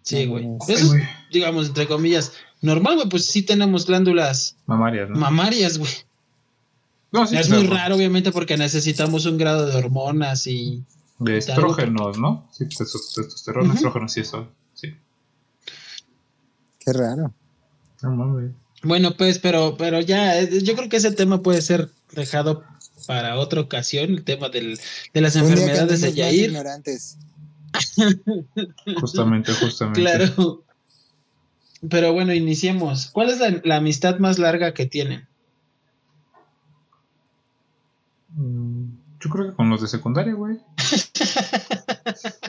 Sí, güey. Eso es, digamos, entre comillas, normal, güey, pues sí tenemos glándulas Mamarias, ¿no? mamarias, güey. No, sí, es muy raro, obviamente, porque necesitamos un grado de hormonas y... De estrógenos, ¿no? Sí, testo- testosterona, Ujú. estrógenos, sí, eso. Sí. Qué raro. No mames. Bueno, pues, pero, pero ya, eh, yo creo que ese tema puede ser dejado para otra ocasión, el tema del, de las Un día que enfermedades de Yair. ignorantes. Justamente, justamente. Claro. Pero bueno, iniciemos. ¿Cuál es la, la amistad más larga que tienen? Mm, Yo creo que con los de secundaria, güey.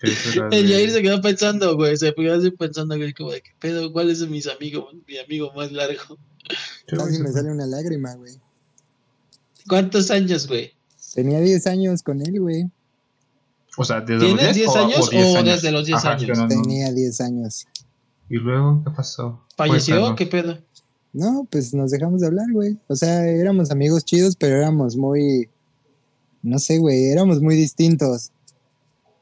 El de- Yair se quedó pensando, güey, se quedó así pensando, güey, como de, ¿qué pedo? ¿Cuál es mis amigos, mi amigo más largo? Casi me sale una lágrima, güey. ¿Cuántos años, güey? Tenía 10 años con él, güey. O sea, ¿desde ¿Tienes los 10 10 o, años 10 o años? desde los 10 años? no. Tenía 10 años. ¿Y luego qué pasó? ¿Falleció? ¿Qué pedo? No, pues nos dejamos de hablar, güey. O sea, éramos amigos chidos, pero éramos muy. No sé, güey, éramos muy distintos.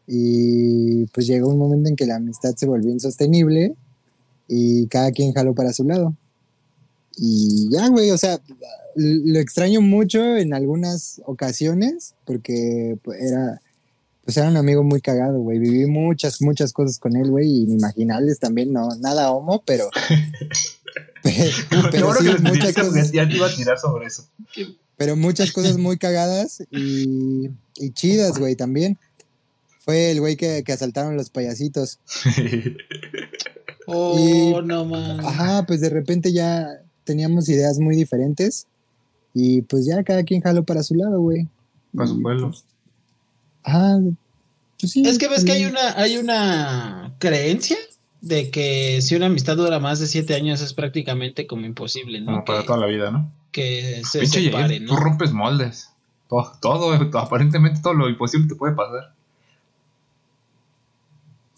Y pues llegó un momento en que la amistad se volvió insostenible y cada quien jaló para su lado. Y ya, güey, o sea, lo extraño mucho en algunas ocasiones porque pues, era, pues era un amigo muy cagado, güey. Viví muchas, muchas cosas con él, güey, inimaginables también, no, nada homo, pero... pe- pero sí, que muchas cosas, ya te iba a tirar sobre eso. pero muchas cosas muy cagadas y, y chidas, güey, también. Fue el güey que, que asaltaron los payasitos. Oh, Y- no, man. Ajá, pues de repente ya teníamos ideas muy diferentes y pues ya cada quien jaló para su lado, güey. Para su pueblo. Pues sí. Es que ves que hay una, hay una creencia de que si una amistad dura más de 7 años es prácticamente como imposible, ¿no? Como para que, toda la vida, ¿no? que se Pinche Yair, separen, tú ¿no? rompes moldes. Todo, todo, aparentemente todo lo imposible te puede pasar.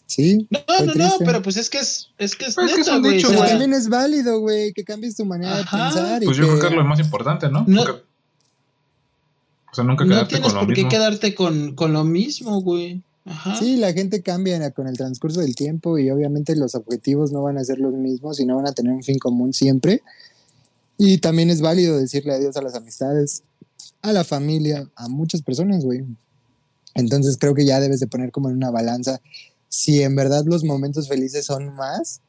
Sí. No, no, no, pero pues es que es, es que es Pero que dicho, o sea, también es válido, güey, que cambies tu manera Ajá. de pensar. y Pues yo creo que es lo más importante, ¿no? No- Porque- o sea, nunca no quedarte tienes con lo por qué mismo. quedarte con, con lo mismo, güey. Ajá. Sí, la gente cambia con el transcurso del tiempo y obviamente los objetivos no van a ser los mismos y no van a tener un fin común siempre. Y también es válido decirle adiós a las amistades, a la familia, a muchas personas, güey. Entonces creo que ya debes de poner como en una balanza si en verdad los momentos felices son más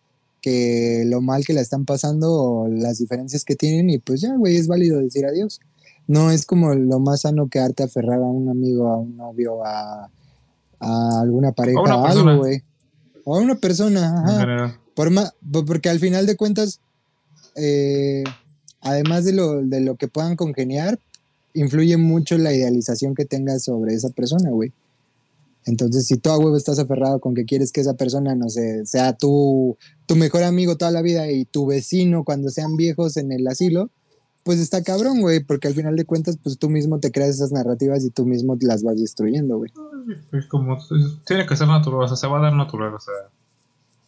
que lo mal que la están pasando o las diferencias que tienen y pues ya, güey, es válido decir adiós. No es como lo más sano quedarte aferrar a un amigo, a un novio, a, a alguna pareja, A algo, güey. O a una persona, ajá. Por po- porque al final de cuentas, eh, además de lo, de lo que puedan congeniar, influye mucho la idealización que tengas sobre esa persona, güey. Entonces, si tú a huevo estás aferrado con que quieres que esa persona, no sé, sea tu, tu mejor amigo toda la vida y tu vecino cuando sean viejos en el asilo, pues está cabrón, güey, porque al final de cuentas, pues tú mismo te creas esas narrativas y tú mismo las vas destruyendo, güey. Es como, tiene que ser natural, o sea, se va a dar natural, o sea,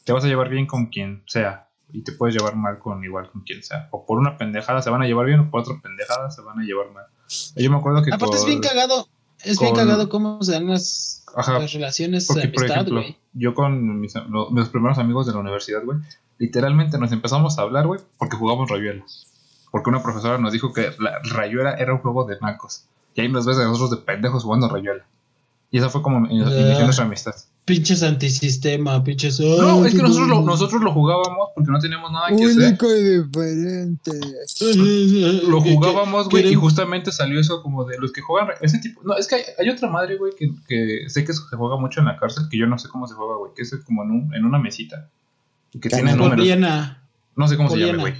te vas a llevar bien con quien sea y te puedes llevar mal con igual con quien sea. O por una pendejada se van a llevar bien o por otra pendejada se van a llevar mal. Yo me acuerdo que... Aparte es bien cagado, es bien cagado cómo se dan las, las relaciones porque, de amistad, por ejemplo, güey. yo con mis, lo- mis primeros amigos de la universidad, güey, literalmente nos empezamos a hablar, güey, porque jugamos Rayuela. Porque una profesora nos dijo que la Rayuela era un juego de nacos. Y ahí nos ves a nosotros de pendejos jugando Rayuela. Y esa fue como Ah. inició nuestra amistad. Pinches antisistema, pinches. No, Ay, es que nosotros lo, nosotros lo jugábamos porque no teníamos nada que hacer. Único y diferente. Lo jugábamos, güey, y justamente salió eso como de los que juegan ese tipo. No, es que hay, hay otra madre, güey, que, que sé que se juega mucho en la cárcel, que yo no sé cómo se juega, güey, que es como en, un, en una mesita. Y que tiene números. No sé cómo se llama, güey.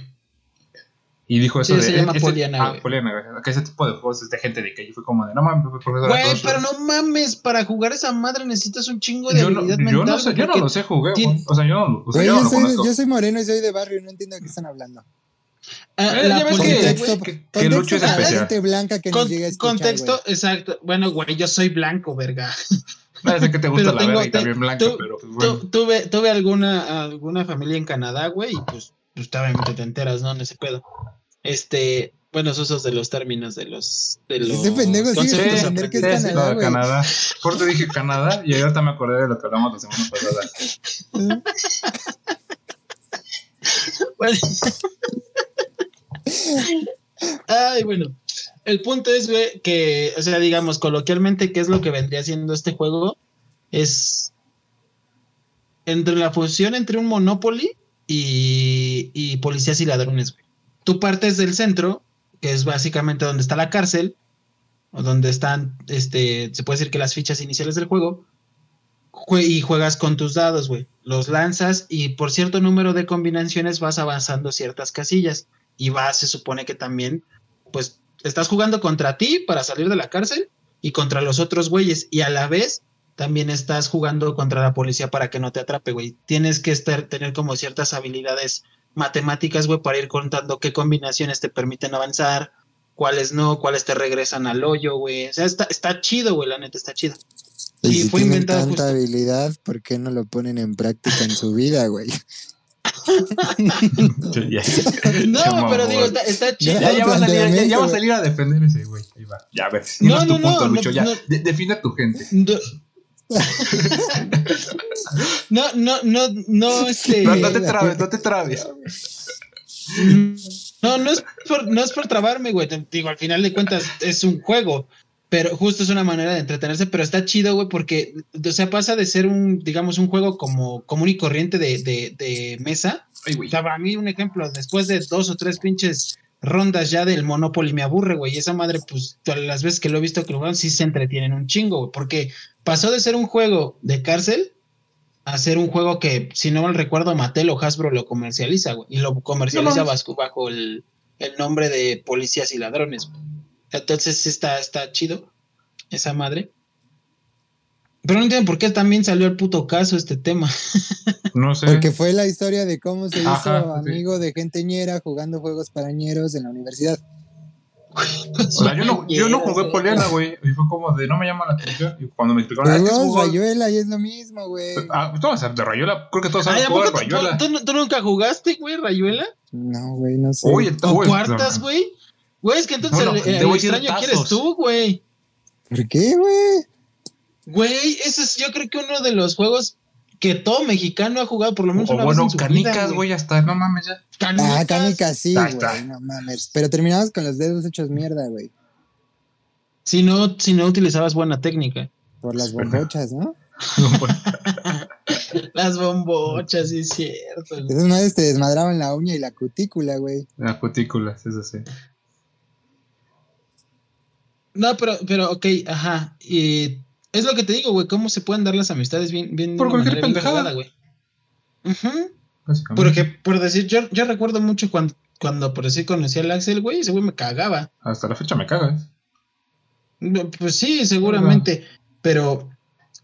Y dijo eso Sí, de. se llama ese- Poliana, Ah. Poliana. Que ese tipo de juegos es de gente de que yo fue como de. No mames, profesora. Güey, pero no mames, para jugar esa madre necesitas un chingo de Yo no, habilidad yo mental. no sé, yo no lo sé güey. O sea, yo no, o sea, yo no yo, lo soy, yo soy moreno y soy de barrio y no entiendo de qué están hablando. ah, Eh, la que- Contexto, que- que Lucho es especial. gente blanca que con- llega a escuchar, contexto, exacto. Bueno, güey, yo soy blanco, verga. No sé que te gusta pero la tengo- verga y también blanca, tú- pero pues bueno. Tu- tuve, tuve alguna, alguna familia en Canadá, güey, y pues, pues obviamente te enteras, ¿no? En ese pedo. Este, buenos usos de los términos de los. De los Ese pendejo sigue conceptos sin entender que es Canadá, de. Canadá. Por eso dije Canadá y ahorita me acordé de lo que hablamos la semana pasada. Bueno. Ay, bueno. El punto es, güey, que, o sea, digamos, coloquialmente, ¿qué es lo que vendría siendo este juego? Es entre la fusión entre un Monopoly y, y policías y ladrones, güey. Tú partes del centro, que es básicamente donde está la cárcel, o donde están, este, se puede decir que las fichas iniciales del juego, jue- y juegas con tus dados, güey. Los lanzas y por cierto número de combinaciones vas avanzando ciertas casillas. Y vas, se supone que también, pues, estás jugando contra ti para salir de la cárcel y contra los otros güeyes. Y a la vez, también estás jugando contra la policía para que no te atrape, güey. Tienes que estar, tener como ciertas habilidades matemáticas, güey, para ir contando qué combinaciones te permiten avanzar, cuáles no, cuáles te regresan al hoyo, güey. O sea, está, está chido, güey, la neta está chido. Y Y si fue tienen inventado tanta justo- habilidad, ¿por qué no lo ponen en práctica en su vida, güey? No, Qué pero digo, está, está chido. Ya, ya va a salir, ya, ya va a salir a defender ese güey. Ahí va. Ya, a ver. No, No, no, tu punto, no, Lucho. no, ya. De- define a tu gente. No, no, no, no, este. No, no te trabes, no te trabes. No, no es por, no es por trabarme, güey. Te digo, al final de cuentas es un juego, pero justo es una manera de entretenerse, pero está chido, güey, porque, o sea, pasa de ser un, digamos, un juego como común y corriente de, de, de mesa. Ay, O güey. sea, para mí, un ejemplo, después de dos o tres pinches rondas ya del Monopoly me aburre, güey. Y esa madre, pues, todas las veces que lo he visto que lo juegan, sí se entretienen un chingo, güey. Porque pasó de ser un juego de cárcel a ser un juego que, si no mal recuerdo, Mattel o Hasbro lo comercializa, güey. Y lo comercializa No bajo, bajo el, el nombre de Policías y Ladrones. Entonces, está, está chido esa madre. Pero no entiendo por qué también salió el puto caso este tema. No sé. Porque fue la historia de cómo se hizo Ajá, sí. amigo de gente ñera jugando juegos para ñeros en la universidad. O sea, yo no, yo no jugué Poliana, güey. Y fue como de no me llama la atención. Y cuando me explicaron, ah, es que Rayuela y es lo mismo, güey. Ah, sea, de Rayuela, creo que todos saben ¿a jugar Rayuela. tú- tú nunca jugaste, güey, Rayuela? No, güey, no sé. Oye, ¿O cuartas, no. güey? Güey, es que entonces el, extraño aquí eres tazos. tú, güey. ¿Por qué, güey? Güey, ese es yo creo que uno de los juegos que todo mexicano ha jugado por lo menos O una bueno, vez en su canicas, vida, güey, hasta no mames ya. Ah, canicas sí, está. güey, no mames. Pero terminamos con los dedos hechos mierda, güey. Si no, si no utilizabas buena técnica. Por las bombochas, ¿no? Las bombochas, sí es cierto. güey. Esas madres te desmadraban la uña y la cutícula, güey. Las cutículas, eso sí. No, pero, pero, ok, ajá. Y es lo que te digo, güey, cómo se pueden dar las amistades bien, bien. Por cualquier pendejada. güey. Básicamente. Porque, por decir, yo, yo recuerdo mucho cuando, cuando por decir conocí al Axel, güey, ese güey me cagaba. Hasta la fecha me cagas. Pues sí, seguramente. Pero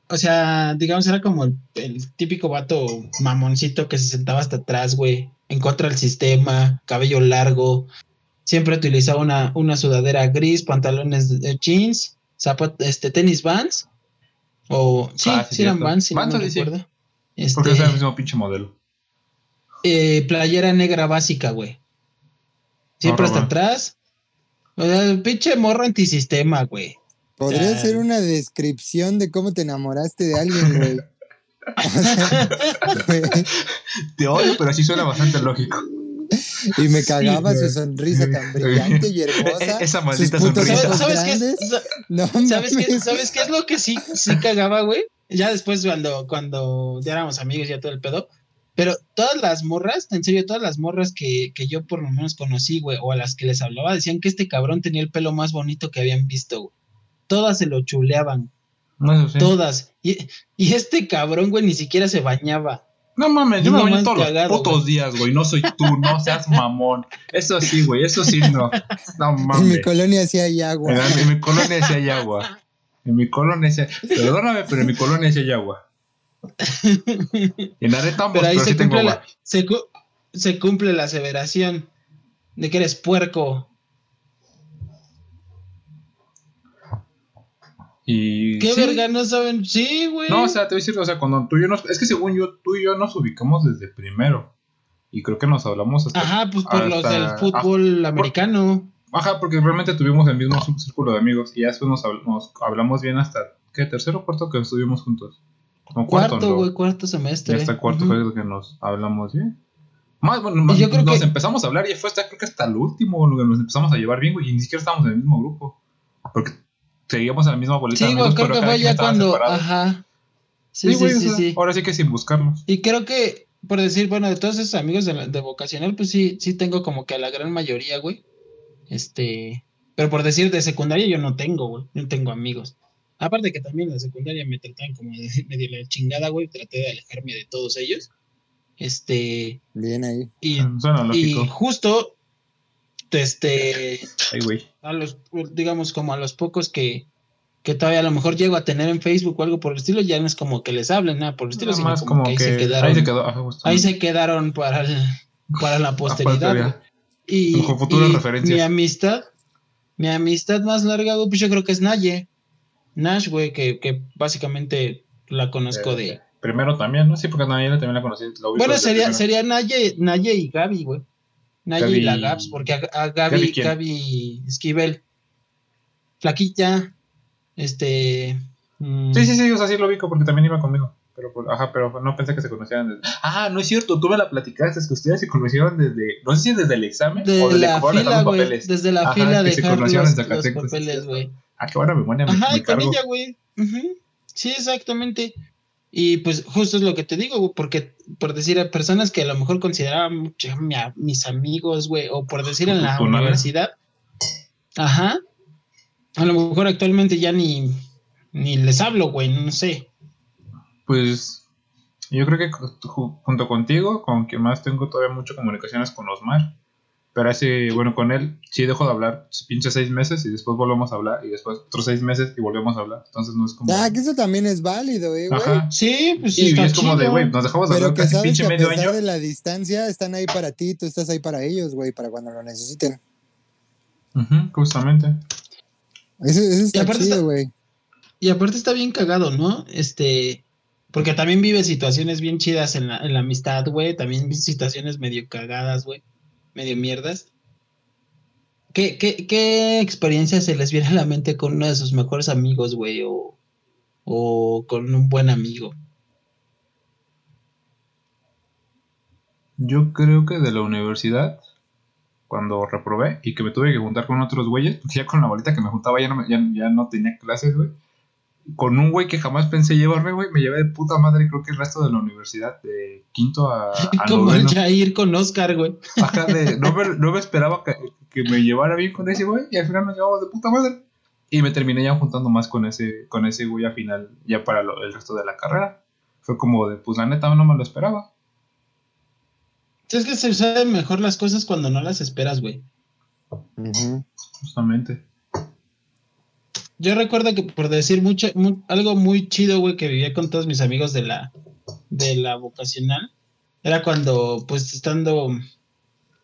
o sea, digamos, era como el, el típico vato mamoncito que se sentaba hasta atrás, güey, en contra del sistema, cabello largo, siempre utilizaba una, una sudadera gris, pantalones de jeans, zapat, este, tenis Vans, o sí, Ah, sí, sí eran. Vans, si no Vans, me sí, sí. recuerdo. Porque Este, es el mismo pinche modelo. eh, playera negra básica, güey. Siempre hasta atrás. O sea, pinche morro antisistema, güey. Podría Ya. ser una descripción de cómo te enamoraste de alguien, güey. O sea, güey, Te odio, pero sí suena bastante lógico. Y me cagaba güey. su sonrisa tan brillante y hermosa. Esa maldita sonrisa. ¿Sabes, sabes qué, No ¿sabes, qué. ¿Sabes qué es lo que sí, sí cagaba, güey? Ya después cuando, cuando ya éramos amigos, ya todo el pedo. Pero todas las morras, en serio, todas las morras que, que yo por lo menos conocí, güey, o a las que les hablaba, decían que este cabrón tenía el pelo más bonito que habían visto, güey. Todas se lo chuleaban, No, sí. todas. Y, y este cabrón, güey, ni siquiera se bañaba. No mames, yo me baño todos cagado, los putos días, güey. No soy tú, no seas mamón. Eso sí, güey, eso sí no. No En mi mames. colonia sí hay agua. En, en mi colonia sí hay agua. En mi colonia sí hay... Perdóname, pero en mi colonia sí hay agua. En Aretambos, Pero ahí pero se sí tengo cumple, agua. la, se, cu- se cumple la aseveración de que eres puerco. Y... ¿Qué sí. verga no saben? Sí, güey. No, o sea, te voy a decir, o sea, cuando tú y yo nos... Es que según yo, tú y yo nos ubicamos desde primero. Y creo que nos hablamos hasta... Ajá, pues por los hasta- del fútbol americano. Ajá, porque realmente tuvimos el mismo círculo de amigos. Y ya después nos, nos hablamos bien hasta... ¿Qué? ¿Tercero o cuarto que estuvimos juntos? Cuarto, güey, cuarto Y semestre. hasta cuarto Ujú. fue lo que nos hablamos bien. Más, bueno, Y más- yo creo nos que- empezamos a hablar y fue hasta, creo que hasta el último, nos empezamos a llevar bien, güey, y ni siquiera estábamos en el mismo grupo. Porque seguíamos en la misma bolita Sí, güey, amigos, creo pero que fue ya cuando. separado. Ajá. Sí, Sí, sí, güey, sí, o sea, sí. ahora sí que sin buscarlos. Y creo que, por decir, bueno, de todos esos amigos de, la- de vocacional, pues sí, sí tengo como que a la gran mayoría, güey. Este. Pero por decir, de secundaria yo no tengo, güey. No tengo amigos. Aparte que también en la secundaria me trataban como de medio la chingada, güey. Traté de alejarme de todos ellos. Este. Bien ahí. Y, Suena y lógico. justo. Este. Ay, güey. a los, digamos, como a los pocos que, que todavía a lo mejor llego a tener en Facebook o algo por el estilo, ya no es como que les hablen nada por el estilo, sino más como, como que ahí se quedaron, ahí se quedó. ajá, justo. ahí se quedaron para, el- para la posteridad. Aparte, güey. Y, Con futuras y referencias. mi amistad, mi amistad más larga, güey, pues yo creo que es Naye. Nash, güey, que, que básicamente la conozco Eh, de... Primero también, ¿no? Sí, porque a Nayela también la conocí. la Bueno, sería, sería Naye, Naye y Gaby, güey. Naye y la Gabs, porque a, a ¿Gaby Gaby? Gaby Esquivel, Flaquilla, este... mm, Sí, sí, sí, o sea, sí lo ubico porque también iba conmigo. Pero, pues, ajá, pero no pensé que se conocieran desde... Ah, no es cierto, tú me la platicaste, es que ustedes se conocieron desde... No sé si desde el examen o De desde la fila, güey. papeles. Desde la Ajá, fila que de se conocieron los, papeles, güey. Ah, qué buena memoria, me, Ajá, me y con ella, güey. Ujú. Sí, exactamente. Y pues justo es lo que te digo, güey, porque por decir a personas que a lo mejor consideraban a mis amigos, güey, o por decir en la universidad, ajá, a lo mejor actualmente ya ni, ni les hablo, güey, no sé. Pues yo creo que ju- junto contigo, con quien más tengo todavía mucho comunicaciones con Osmar. Pero así, bueno, con él sí dejo de hablar pinche seis meses y después volvemos a hablar y después otros seis meses y volvemos a hablar. Entonces no es como... Ah, que eso también es válido, eh, güey. Ajá. Sí, pues Y, está es como de, güey, nos dejamos de Pero hablar que casi sabes pinche que a medio pesar año. de la distancia están ahí para ti, tú estás ahí para ellos, güey, para cuando lo necesiten. Ujú, justamente. Eso, eso está chido, güey. Y aparte está bien cagado, ¿no? Este, porque también vive situaciones bien chidas en la, en la amistad, güey. También situaciones medio cagadas, güey. Medio mierdas. ¿Qué, qué, ¿Qué experiencia se les viene a la mente con uno de sus mejores amigos, güey? O, o con un buen amigo. Yo creo que de la universidad, cuando reprobé y que me tuve que juntar con otros güeyes, porque ya con la bolita que me juntaba ya no, ya, ya no tenía clases, güey. Con un güey que jamás pensé llevarme, güey, me llevé de puta madre, creo que el resto de la universidad, de quinto a, a Como el noveno. Jair con Oscar, güey. Ajá, de- no, me, no me esperaba que, que me llevara bien con ese güey y al final nos llevamos de puta madre. Y me terminé ya juntando más con ese, con ese güey al final, ya para lo- el resto de la carrera. Fue como de, pues la neta no me lo esperaba. Es que se saben mejor las cosas cuando no las esperas, güey. Justamente. Yo recuerdo que por decir mucho, mu- algo muy chido, güey, que vivía con todos mis amigos de la, de la vocacional, era cuando, pues, estando,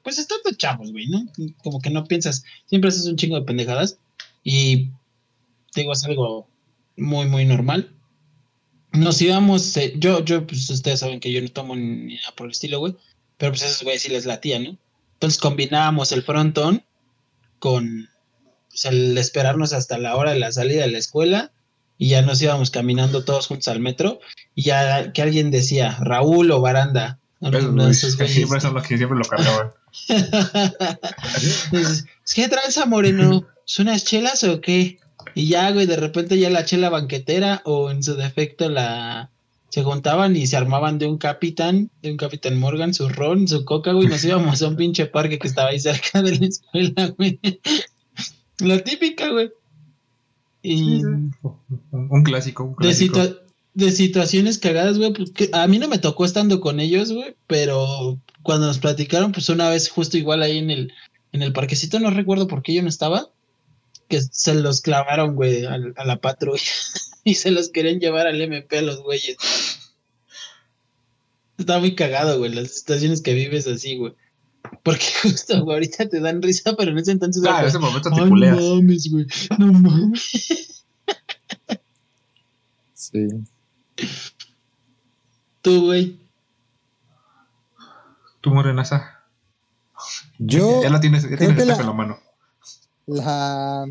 pues, estando chavos, güey, ¿no? Como que no piensas, siempre haces un chingo de pendejadas y, digo, es algo muy, muy normal. Nos íbamos, eh, yo, yo, pues, ustedes saben que yo no tomo ni nada por el estilo, güey, pero pues esos güeyes sí les latía, ¿no? Entonces combinábamos el frontón con pues, el esperarnos hasta la hora de la salida de la escuela y ya nos íbamos caminando todos juntos al metro y ya que alguien decía Raúl o Baranda. Esos güeyes siempre son los que siempre lo cargaban. Dices, ¿qué tranza, Moreno? ¿Son unas chelas o qué? Y ya, güey, de repente ya la chela banquetera o en su defecto la... Se juntaban y se armaban de un capitán, de un capitán Morgan, su ron, su coca, güey, nos íbamos a un pinche parque que estaba ahí cerca de la escuela, güey. La típica, güey. Y Un clásico, un de, clásico. situa- de situaciones cagadas, güey, pues, que a mí no me tocó estando con ellos, güey, pero cuando nos platicaron, pues una vez justo igual ahí en el, en el parquecito, no recuerdo por qué yo no estaba, que se los clavaron, güey, al- a, la patrulla y se los querían llevar al MP a los güeyes. Está muy cagado, güey, las situaciones que vives así, güey. Porque justo, güey, ahorita te dan risa, pero en ese entonces... Ah, era en ese momento te "Ay, culeas. no mames, güey, no mames. Sí. Tú, güey. Tú, morenaza. Yo, ya la tienes, ya tienes la- en la mano. la,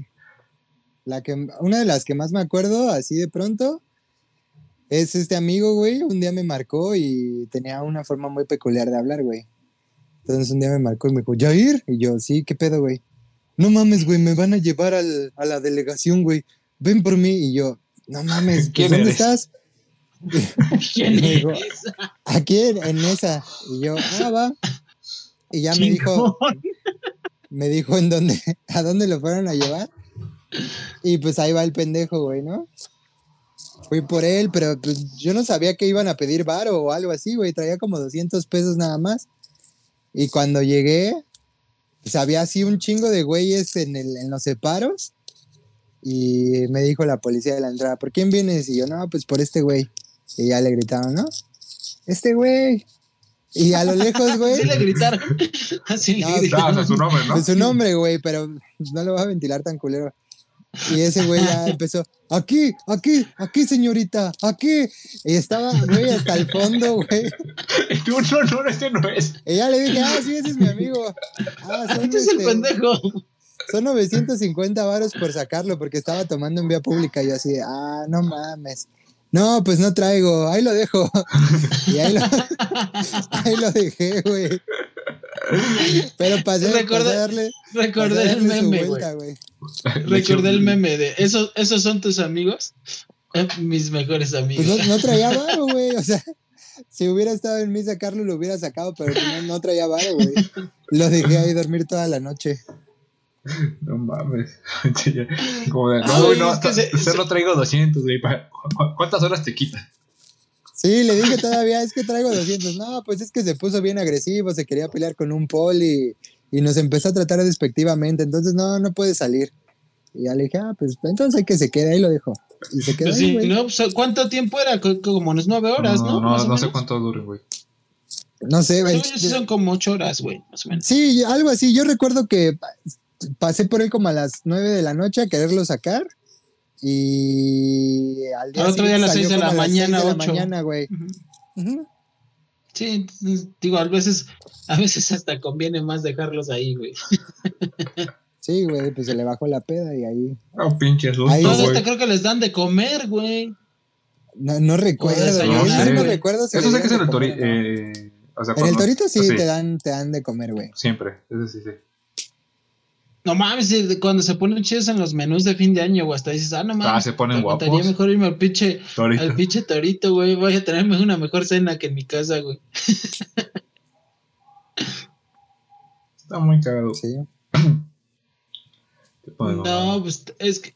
la que, una de las que más me acuerdo, así de pronto, es este amigo, güey. Un día me marcó y tenía una forma muy peculiar de hablar, güey. Entonces un día me marcó y me dijo, ¿Jair? Y yo, sí, ¿qué pedo, güey? No mames, güey, me van a llevar al- a la delegación, güey. Ven por mí. Y yo, no mames, ¿Quién ¿dónde eres? estás? ¿Quién Me dijo? Aquí en, esa. Y yo, ah, va. Y ya me dijo, me dijo en dónde, a dónde lo fueron a llevar. Y pues ahí va el pendejo, güey, ¿no? Fui por él, pero pues yo no sabía que iban a pedir varo o algo así, güey. Traía como 200 pesos nada más. Y cuando llegué, pues había así un chingo de güeyes en, el, en los separos. Y me dijo la policía de la entrada, ¿por quién vienes? Y yo, no, pues por este güey. Y ya le gritaron, ¿no? Este güey. Y a lo lejos, güey. Así le gritaron. Así le No, Ah, o gritaron. sea, su nombre, ¿no? Pues su nombre, güey, pero no lo va a ventilar tan culero. Y ese güey ya empezó, aquí, aquí, aquí, señorita, aquí. Y estaba, güey, hasta el fondo, güey. No, no, no, este no es. Y ya le dije, ah, sí, ese es mi amigo. Ah, son, Este es el este, pendejo. son 950 varos por sacarlo porque estaba tomando en vía pública. Y yo así, ah, no mames. No, pues no traigo, ahí lo dejo. Y ahí lo, ahí lo dejé, güey. Pero pasé, Recuerda- pasé a darle, pasé a Recordé el meme, güey. vuelta, güey. Recordé el meme de esos, esos son tus amigos. Eh, Mis mejores Pues amigos. no, no traía varo, güey. O sea, si hubiera estado en mí sacarlo, lo hubiera sacado, pero no, no traía varo, güey. Lo dejé ahí dormir toda la noche. No mames. Como de, no, güey, no, que se- solo traigo 200, güey. ¿Cu- cu- ¿Cuántas horas te quita? Sí, le dije todavía, es que traigo 200. No, pues es que se puso bien agresivo, se quería pelear con un poli y nos empezó a tratar despectivamente. Entonces, no, no puede salir. Y ya le dije, ah, pues entonces hay que se quede, ahí lo dejo. Y se quedó Pues ahí, sí, güey. ¿no? Pues, ¿Cuánto tiempo era? Co- Como unas nueve horas, ¿no? No, sé cuánto dure, güey. No sé, güey. Son como ocho horas, güey, más o menos. Sí, algo así. Yo recuerdo que pa- pasé por él como a las 9 de la noche a quererlo sacar. Y al día Al otro día a las siguiente seis de salió la mañana, de la ocho. mañana, güey. Ujú. Ujú. Sí, entonces, digo, a veces, a veces hasta conviene más dejarlos ahí, güey. Sí, güey, pues se le bajó la peda y ahí. Oh, pinche susto, Ahí- Todos hasta creo que les dan de comer, güey. No, no recuerdo, desayunar, güey. Yo no recuerdo si Eso sé que es en el torito. no. Eh, o sea, En el torito sí, Te, dan, te dan de comer, güey. Siempre, eso sí, sí. No mames, cuando se ponen chidos en los menús de fin de año, güey, hasta dices, ah, no mames. Ah, se ponen aguantaría guapos. mejor irme al pinche, Torito. al pinche torito, güey. Voy a tenerme una mejor cena que en mi casa, güey. Está muy cagado. Sí. No, pues es que.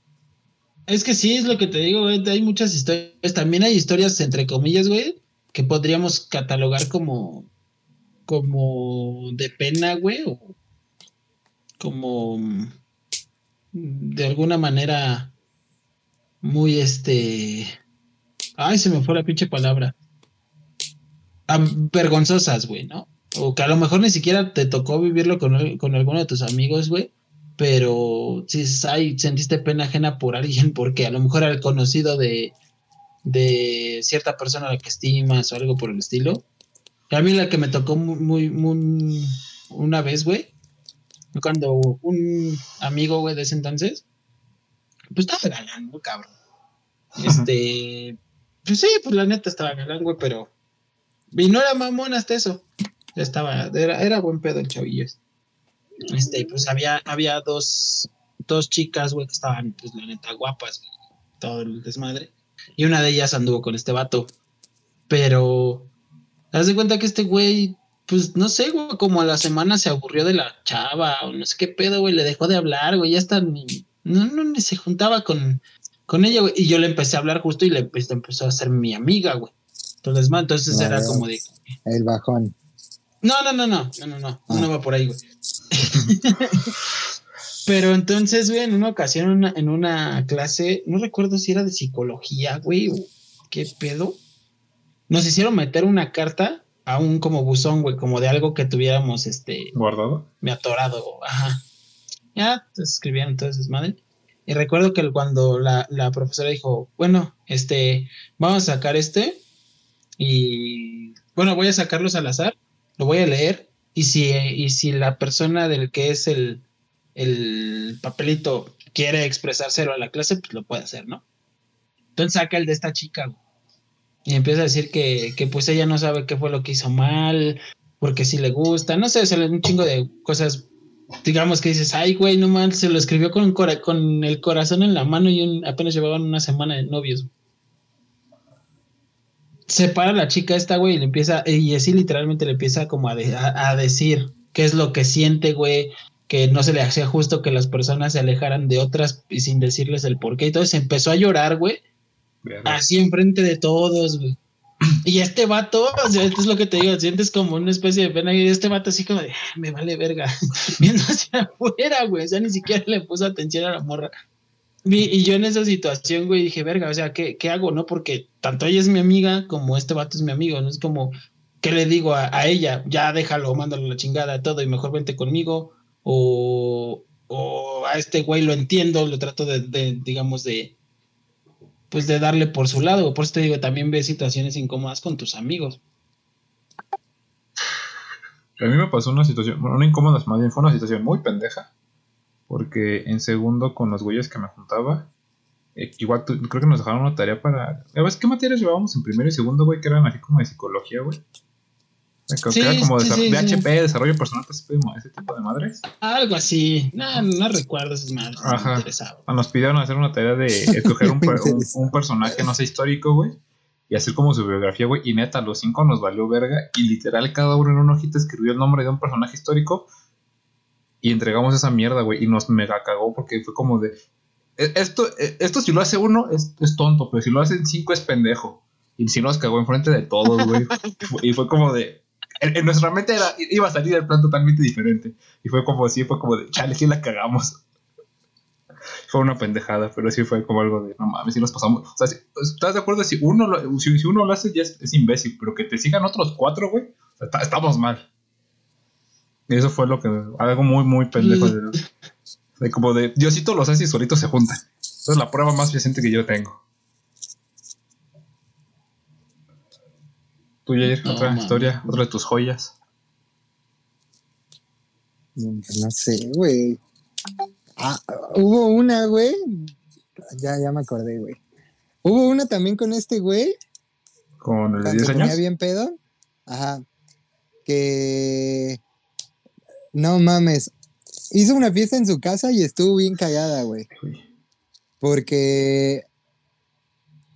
Es que sí, es lo que te digo, güey. Hay muchas historias. También hay historias, entre comillas, güey, que podríamos catalogar como. como de pena, güey. O como. de alguna manera. muy este. Ay, se me fue la pinche palabra. Vergonzosas, güey, ¿no? O que a lo mejor ni siquiera te tocó vivirlo con, con alguno de tus amigos, güey. Pero si ay, sentiste pena ajena por alguien porque a lo mejor era el conocido de, de cierta persona a la que estimas o algo por el estilo. A mí la que me tocó muy, muy, muy- una vez, güey, cuando un amigo, güey, de ese entonces, pues estaba galán, ¿no, cabrón? Este, pues sí, pues la neta estaba galán, güey, pero. Y no era mamón hasta eso. Estaba, era, era buen pedo el chavillo. este. Este, y pues había, había dos, dos chicas, güey, que estaban, pues la neta, guapas, güey, todo el desmadre. Y una de ellas anduvo con este vato. Pero, haz de cuenta que este güey, pues no sé, güey, como a la semana se aburrió de la chava, o no sé qué pedo, güey, le dejó de hablar, güey, ya está, ni, no, no, ni se juntaba con, con ella, güey. Y yo le empecé a hablar justo y le pues, empezó a ser mi amiga, güey. Entonces, man, entonces era veo. como de, El bajón. no, no, no, no, no, no, no, Ah. no va por ahí, güey. Pero entonces, güey, en una ocasión, en una, en una clase, no recuerdo si era de psicología, güey, o qué pedo, nos hicieron meter una carta a un como buzón, güey, como de algo que tuviéramos, este, Guardado. me atorado, ajá. Ya, escribían entonces, madre. Y recuerdo que cuando la, la profesora dijo, bueno, este, vamos a sacar este y, bueno, voy a sacarlos al azar, lo voy a leer y si, y si la persona del que es el, el papelito quiere expresárselo a la clase, pues lo puede hacer, ¿no? Entonces saca el de esta chica, güey. Y empieza a decir que, que pues ella no sabe qué fue lo que hizo mal, porque sí le gusta, no sé, se le un chingo de cosas, digamos que dices, ay, güey, no mal, se lo escribió con, cora- con el corazón en la mano y un- apenas llevaban una semana de novios. Se para la chica esta, güey, y le empieza, y así literalmente le empieza como a, a- a decir qué es lo que siente, güey, que no se le hacía justo que las personas se alejaran de otras y sin decirles el por qué. Entonces empezó a llorar, güey, Así enfrente de todos, güey. Y este vato, o sea, esto es lo que te digo, sientes como una especie de pena y este vato así como de, "Ah, me vale verga, viendo hacia afuera, güey, o sea, ni siquiera le puso atención a la morra. Y, yo en esa situación, güey, dije, verga, o sea, ¿qué, qué hago, no? Porque tanto ella es mi amiga como este vato es mi amigo, ¿no? Es como, ¿qué le digo a, ella? Ya déjalo, mándalo la chingada, todo, y mejor vente conmigo, o, o a este güey lo entiendo, lo trato de digamos, de, pues de darle por su lado. Por eso te digo, también ves situaciones incómodas con tus amigos. A mí me pasó una situación, bueno, una incómoda, más bien fue una situación muy pendeja. Porque en segundo, con los güeyes que me juntaba, eh, igual creo que nos dejaron una tarea para. ¿Sabes qué materias llevábamos en primero y segundo, güey? Que eran así como de psicología, güey. Que Sí, era como sí, sí, desarrollo personal, ese tipo de- ese tipo de madres. Algo así. No, no recuerdo esas madres. Ajá. Nos pidieron hacer una tarea de escoger un, un- un personaje, no sé, histórico, güey. Y hacer como su biografía, güey. Y neta, los cinco nos valió verga. Y literal, cada uno en una hojita escribió el nombre de un personaje histórico. Y entregamos esa mierda, güey. Y nos mega cagó porque fue como de. "E- Esto, e- esto si lo hace uno es, es tonto, pero si lo hacen cinco es pendejo. Y si nos cagó enfrente de todos, güey. y fue como de. En, en nuestra mente era, iba a salir el plan totalmente diferente. Y fue como así, fue como de, chale, sí la cagamos. Fue una pendejada, pero sí fue como algo de, no mames, si nos pasamos. O sea, si- ¿estás de acuerdo? Si uno lo, si, si uno lo hace ya es, es imbécil, pero que te sigan otros cuatro, güey, estamos mal. Y eso fue lo que, algo muy, muy pendejo. De, de como de, Diosito los hace y solitos se juntan. Esa es la prueba más reciente que yo tengo. Tú, Jair, No, otra historia, otra de tus joyas. No sé, güey. Ah, hubo una, güey. Ya, ya me acordé, güey. Hubo una también con este güey. Con el de Cuando 10 se ponía años. bien pedo. Ajá. Que. No mames. Hizo una fiesta en su casa y estuvo bien cagada, güey. Porque.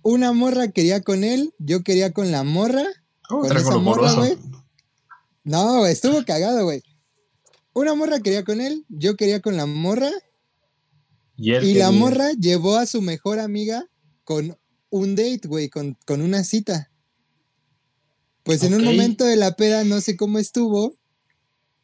Una morra quería con él, yo quería con la morra. Oh, Con esa morra, güey. No, güey, estuvo cagado, güey. Una morra quería con él, yo quería con la morra. Y, él Y la morra llevó a su mejor amiga con un date, güey, con, con una cita. Pues en un momento de la peda, no sé cómo estuvo,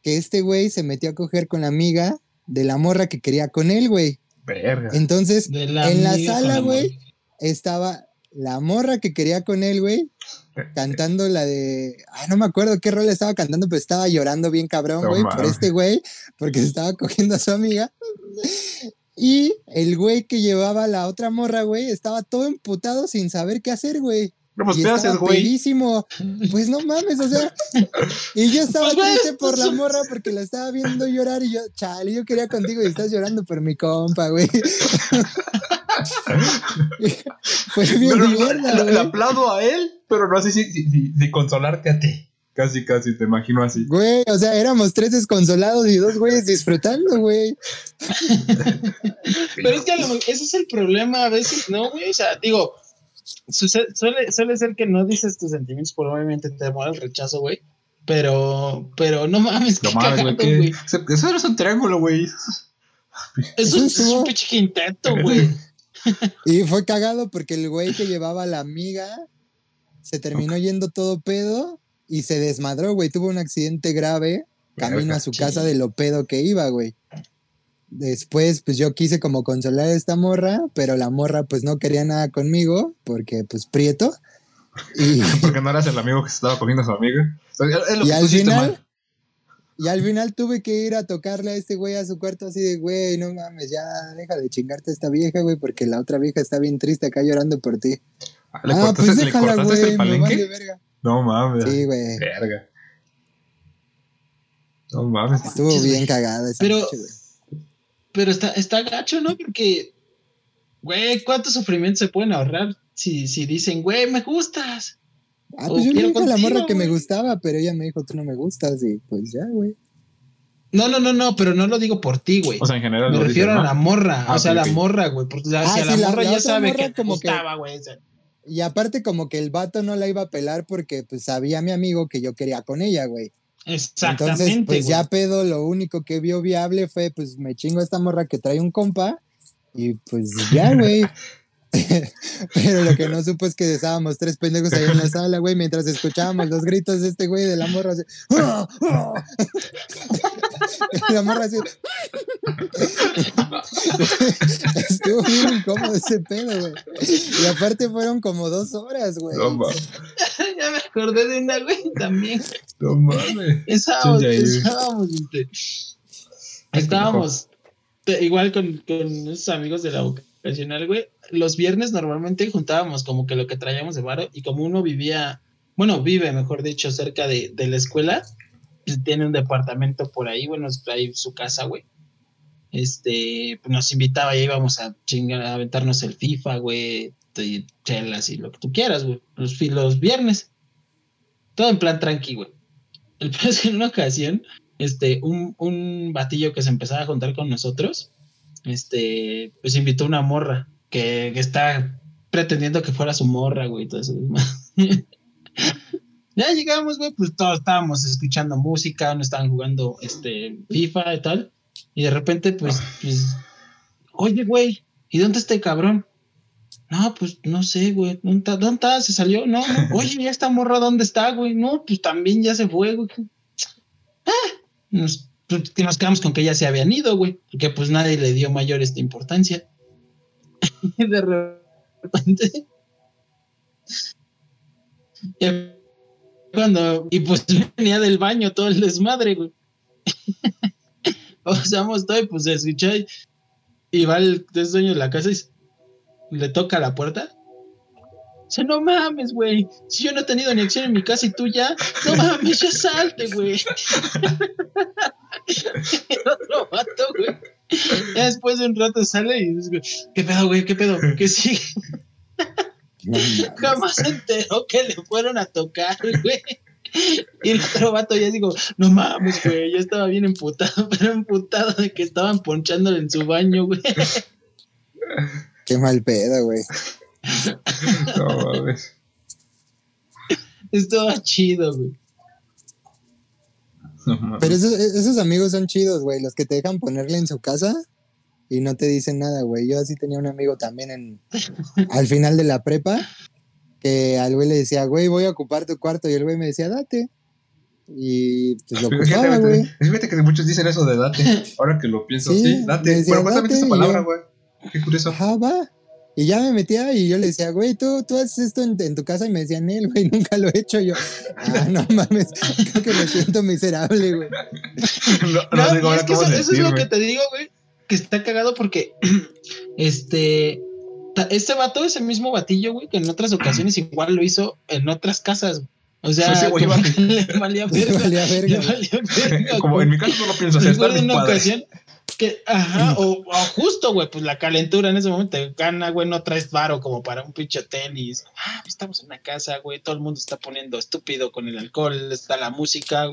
que este güey se metió a coger con la amiga de la morra que quería con él, güey. Verga. Entonces, la en la sala, la güey, estaba la morra que quería con él, güey, cantando la de. Ay, no me acuerdo qué rol estaba cantando, pero estaba llorando bien cabrón, güey, por este güey, porque se estaba cogiendo a su amiga. Y el güey que llevaba a la otra morra, güey, estaba todo emputado sin saber qué hacer, güey. No, pues, y ¿qué estaba haces, güey? Pues no mames, o sea. Y yo estaba Pues, triste por la pues, morra porque la estaba viendo llorar y yo, chale, yo quería contigo y estás llorando por mi compa, güey. Fue bien Pero mierda, le, le güey. aplaudo a él, pero no sé si, si, si- si consolarte a ti. Casi, casi, te imagino así. Güey, o sea, éramos tres desconsolados y dos güeyes disfrutando, güey. Pero es que a lo mejor- ese es el problema a veces, ¿no, güey? O sea, digo, suele, suele ser que no dices tus sentimientos, probablemente te muera el rechazo, güey. Pero, pero no mames, No qué mames, cagado, güey. Eso eso no es un triángulo, güey. Es un, Eso es un pinche quinteto, güey. Y fue cagado porque el güey que llevaba a la amiga se terminó yendo todo pedo y se desmadró, güey. Tuvo un accidente grave camino a su casa de lo pedo que iba, güey. Después, pues yo quise como consolar a esta morra, pero la morra pues no quería nada conmigo porque pues prieto. Y, Porque no eras el amigo que se estaba cogiendo a su amiga. O sea, es lo y que al tú hiciste final, mal. Y al final tuve que ir a tocarle a este güey a su cuarto así de, güey, no mames, ya deja de chingarte a esta vieja, güey, porque la otra vieja está bien triste acá llorando por ti. Ah, ¿Le ah, cortaste, pues le déjala, cortaste güey, el me palenque? vale verga. No mames. Sí, güey. Verga. No mames. Estuvo Manches, bien cagada esa Pero- noche, güey. Pero está, está gacho, ¿no? Porque, güey, ¿cuánto sufrimiento se pueden ahorrar si, si dicen, güey, me gustas? Ah, pues yo le dije a la morra que me gustaba, pero ella me dijo, tú no me gustas, y pues ya, güey. No, no, no, no, pero no lo digo por ti, güey. O sea, en general. Me refiero dices, a la morra, Ah, o sea, ok, la morra, güey, porque o sea, Ah, si a sí, la la- morra la ya sabe morra que como gustaba, güey. Y aparte como que el vato no la iba a pelar porque pues sabía mi amigo que yo quería con ella, güey. Exactamente. Entonces, pues ya pedo, lo único que vio viable fue, pues me chingo a esta morra que trae un compa y pues ya, güey. Pero lo que no supo es que estábamos tres pendejos ahí en la sala, güey, mientras escuchábamos los gritos de este güey de la morra así. ¡Ah! ¡Ah! Y la morra así. Estuvo bien incómodo ese pedo, güey. Y aparte fueron como dos horas, güey. No mames. ya me acordé de una, güey, también. No mames. Estábamos, Sí, ya, ya. estábamos, estábamos te- igual con, con esos amigos de la vocacional, güey. Los viernes normalmente juntábamos como que lo que traíamos de varo y como uno vivía, bueno, vive, mejor dicho, cerca de, de la escuela, pues, tiene un departamento por ahí, bueno, su casa, güey. Este, pues, nos invitaba y íbamos a chingar, a aventarnos el FIFA, güey, chelas y lo que tú quieras, güey, los, viernes. Todo en plan tranqui, güey. El es que en una ocasión, este, un, un batillo que se empezaba a juntar con nosotros, este, pues invitó una morra que, que está pretendiendo que fuera su morra, güey, y todo eso. ya llegamos, güey, pues todos estábamos escuchando música, no estaban jugando este FIFA y tal, y de repente, pues, pues, oye, güey, ¿y dónde está el cabrón? No, pues no sé, güey. ¿Dónde está? ¿Dónde está? ¿Se salió? No, no. Oye, ya está morra, ¿dónde está, güey? No, pues también ya se fue, güey. Ah, nos, pues, que nos quedamos con que ya se habían ido, güey. Porque pues nadie le dio mayor esta importancia. de repente. cuando. Y pues venía del baño todo el desmadre, güey. Pasamos todo y pues se escuchó y, va el es dueño de la casa y le toca la puerta. Dice, no mames, güey. Si yo no he tenido ni acción en mi casa y tú ya, no mames, ya salte, güey. el otro vato, güey. Ya después de un rato sale y dice, ¿qué pedo, güey? ¿Qué pedo? ¿Qué sigue? No. Jamás se enteró que le fueron a tocar, güey. Y el otro vato ya digo, no mames, güey, ya estaba bien emputado, pero emputado de que estaban ponchándole en su baño, güey. Qué mal pedo, güey. No mames. Estaba chido, güey. No. Pero esos, esos amigos son chidos, güey. Los que te dejan ponerle en su casa y no te dicen nada, güey. Yo así tenía un amigo también en al final de la prepa que al güey le decía, güey, voy a ocupar tu cuarto. Y el güey me decía, date. Y pues lo Fíjate, ocupaba, güey. fíjate que muchos dicen eso de date. Ahora que lo pienso, Sí, sí, date. me decía, Pero date, esa palabra, yo- güey. Qué curioso. Ajá, va. Y ya me metía y yo le decía, güey, ¿tú, tú haces esto en, en tu casa y me decían, él, güey, nunca lo he hecho. Yo, ah, no mames, creo que me siento miserable, güey. No, no No, sé y cómo, es que eso, eso es lo que te digo, güey. Que está cagado porque este. Este vato, ese mismo batillo, güey, que en otras ocasiones igual lo hizo en otras casas. O sea, sí, güey, le valía Le verga. valía verga, Le valía verga, Como güey. en mi caso no lo pienso hacer, Recuerdo una padre. ocasión que, ajá, o, o justo, güey, pues la calentura en ese momento gana, güey, no traes varo como para un pinche tenis. Ah, pues estamos en una casa, güey, todo el mundo está poniendo estúpido con el alcohol, está la música,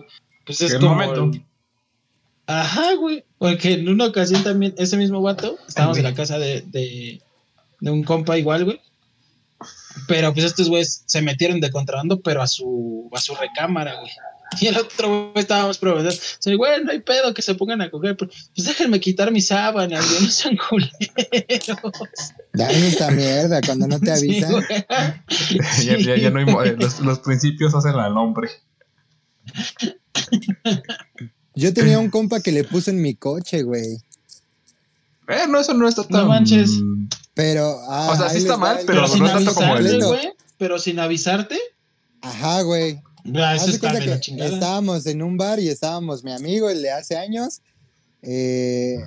pues es como... momento. Ajá, güey, porque en una ocasión también, ese mismo vato, estábamos en la casa de, de, de un compa igual, güey. Pero pues estos güeyes se metieron de contrabando, pero a su, a su recámara, güey. Y el otro güey estábamos probando. O sea, güey, no hay pedo que se pongan a coger. pero, Pues déjenme quitar mis sábanas, güey, no sean culeros. Dame esta mierda cuando no te Sí, avisan. Ya, ya, ya no hay eh, los, los principios hacen al hombre. Yo tenía un compa que le puso en mi coche, güey. Eh, no, eso no está tan. manches. Pero. ah, O sea, sí está mal, pero Pero sin no tanto como el- güey. Pero sin avisarte. Ajá, güey. Ah, eso está cuenta de que la chingada. estábamos en un bar y estábamos mi amigo, el de hace años. eh,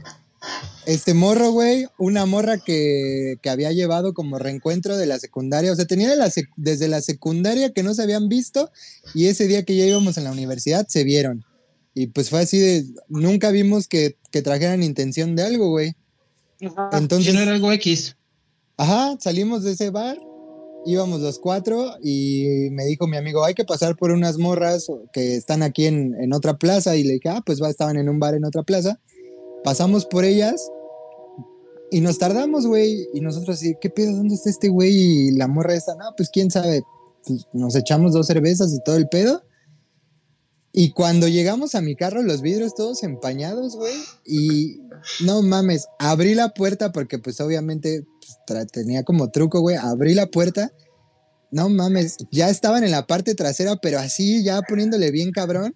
este morro, güey, una morra que, que había llevado como reencuentro de la secundaria. O sea, tenía de la sec- desde la secundaria que no se habían visto y ese día que ya íbamos en la universidad se vieron. Y pues fue así de, nunca vimos que, que trajeran intención de algo, güey. Entonces- Si no era algo X. Ajá, salimos de ese bar, íbamos los cuatro y me dijo mi amigo, hay que pasar por unas morras que están aquí en, en otra plaza y le dije, ah, pues va, estaban en un bar en otra plaza. Pasamos por ellas y nos tardamos, güey, y nosotros así, ¿qué pedo? ¿Dónde está este güey? Y la morra esta, no, pues quién sabe, Pues, nos echamos dos cervezas y todo el pedo. Y cuando llegamos a mi carro, los vidrios todos empañados, güey. Y no mames, abrí la puerta porque pues obviamente pues, tenía como truco, güey. Abrí la puerta. No mames, ya estaban en la parte trasera, pero así ya poniéndole bien cabrón.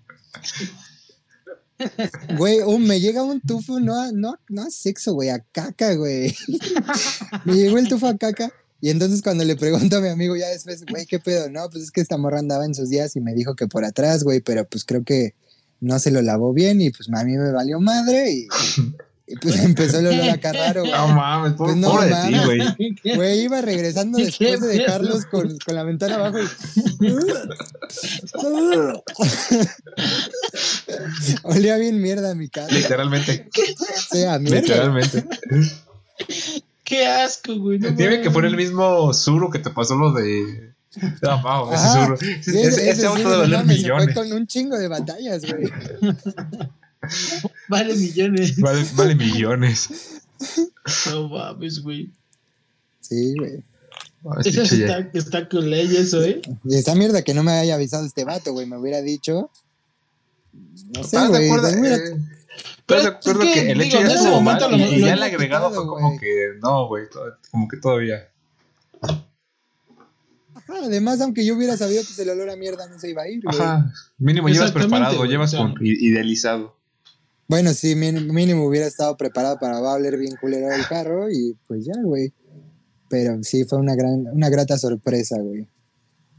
Güey, uh, me llega un tufo, no a, no, no a sexo, güey, a caca, güey. me llegó el tufo a caca. Y entonces cuando le pregunto a mi amigo ya después, güey, ¿qué pedo? No, pues es que esta morra andaba en sus días y me dijo que por atrás, güey, pero pues creo que no se lo lavó bien y pues a mí me valió madre y, pues empezó el olor acá raro, güey. No mames, Pues pobre, no pobre de ti, güey. Güey, iba regresando ¿Qué después de dejarlos con, con la ventana abajo y... Olía bien mierda mi casa. Literalmente. O sea, mierda. Literalmente. Qué asco, güey. no Tiene que poner el mismo Zuru que te pasó lo de. No, ese. Sí, Ese, ese, ese auto sí, valer se fue millones. con un chingo de batallas, güey. Vale millones. Vale, vale millones. No mames, güey. Sí, güey. No, Eso está, está con ley, eso, ¿eh? Y esta mierda que no me haya avisado este vato, güey, me hubiera dicho. No sé, ¿Estás de güey. Eh, Pero ¿Estás de acuerdo es que, que el digo, hecho ya estuvo mal? lo- y, lo- ya el agregado fue como que no, güey. Como que todavía. Ajá, además, aunque yo hubiera sabido que el olor a mierda no se iba a ir, güey. Ajá. Mínimo llevas preparado, llevas o sea. con idealizado. Bueno, sí, mín- mínimo hubiera estado preparado para va a oler bien culero el carro y pues ya, güey. Pero sí, fue una gran, una grata sorpresa, güey.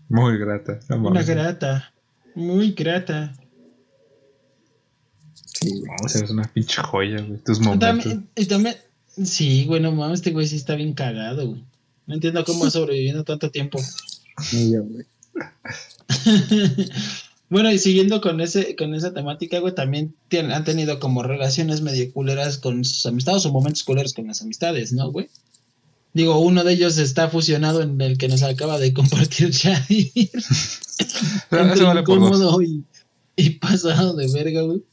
Muy grata. Una grata. Muy grata. Sí, güey. No, o sea, es una pinche joya, güey. Tus momentos. También, y también, sí, güey, no mames, este güey sí está bien cagado, güey. No entiendo cómo ha sobrevivido tanto tiempo. Ni yo, güey. bueno, y siguiendo con ese, con esa temática, güey, también tien- han tenido como relaciones medio culeras con sus amistades o momentos culeros con las amistades, ¿no, güey? Digo, uno de ellos está fusionado en el que nos acaba de compartir Jair. Entre vale incómodo y, y pasado de verga, güey.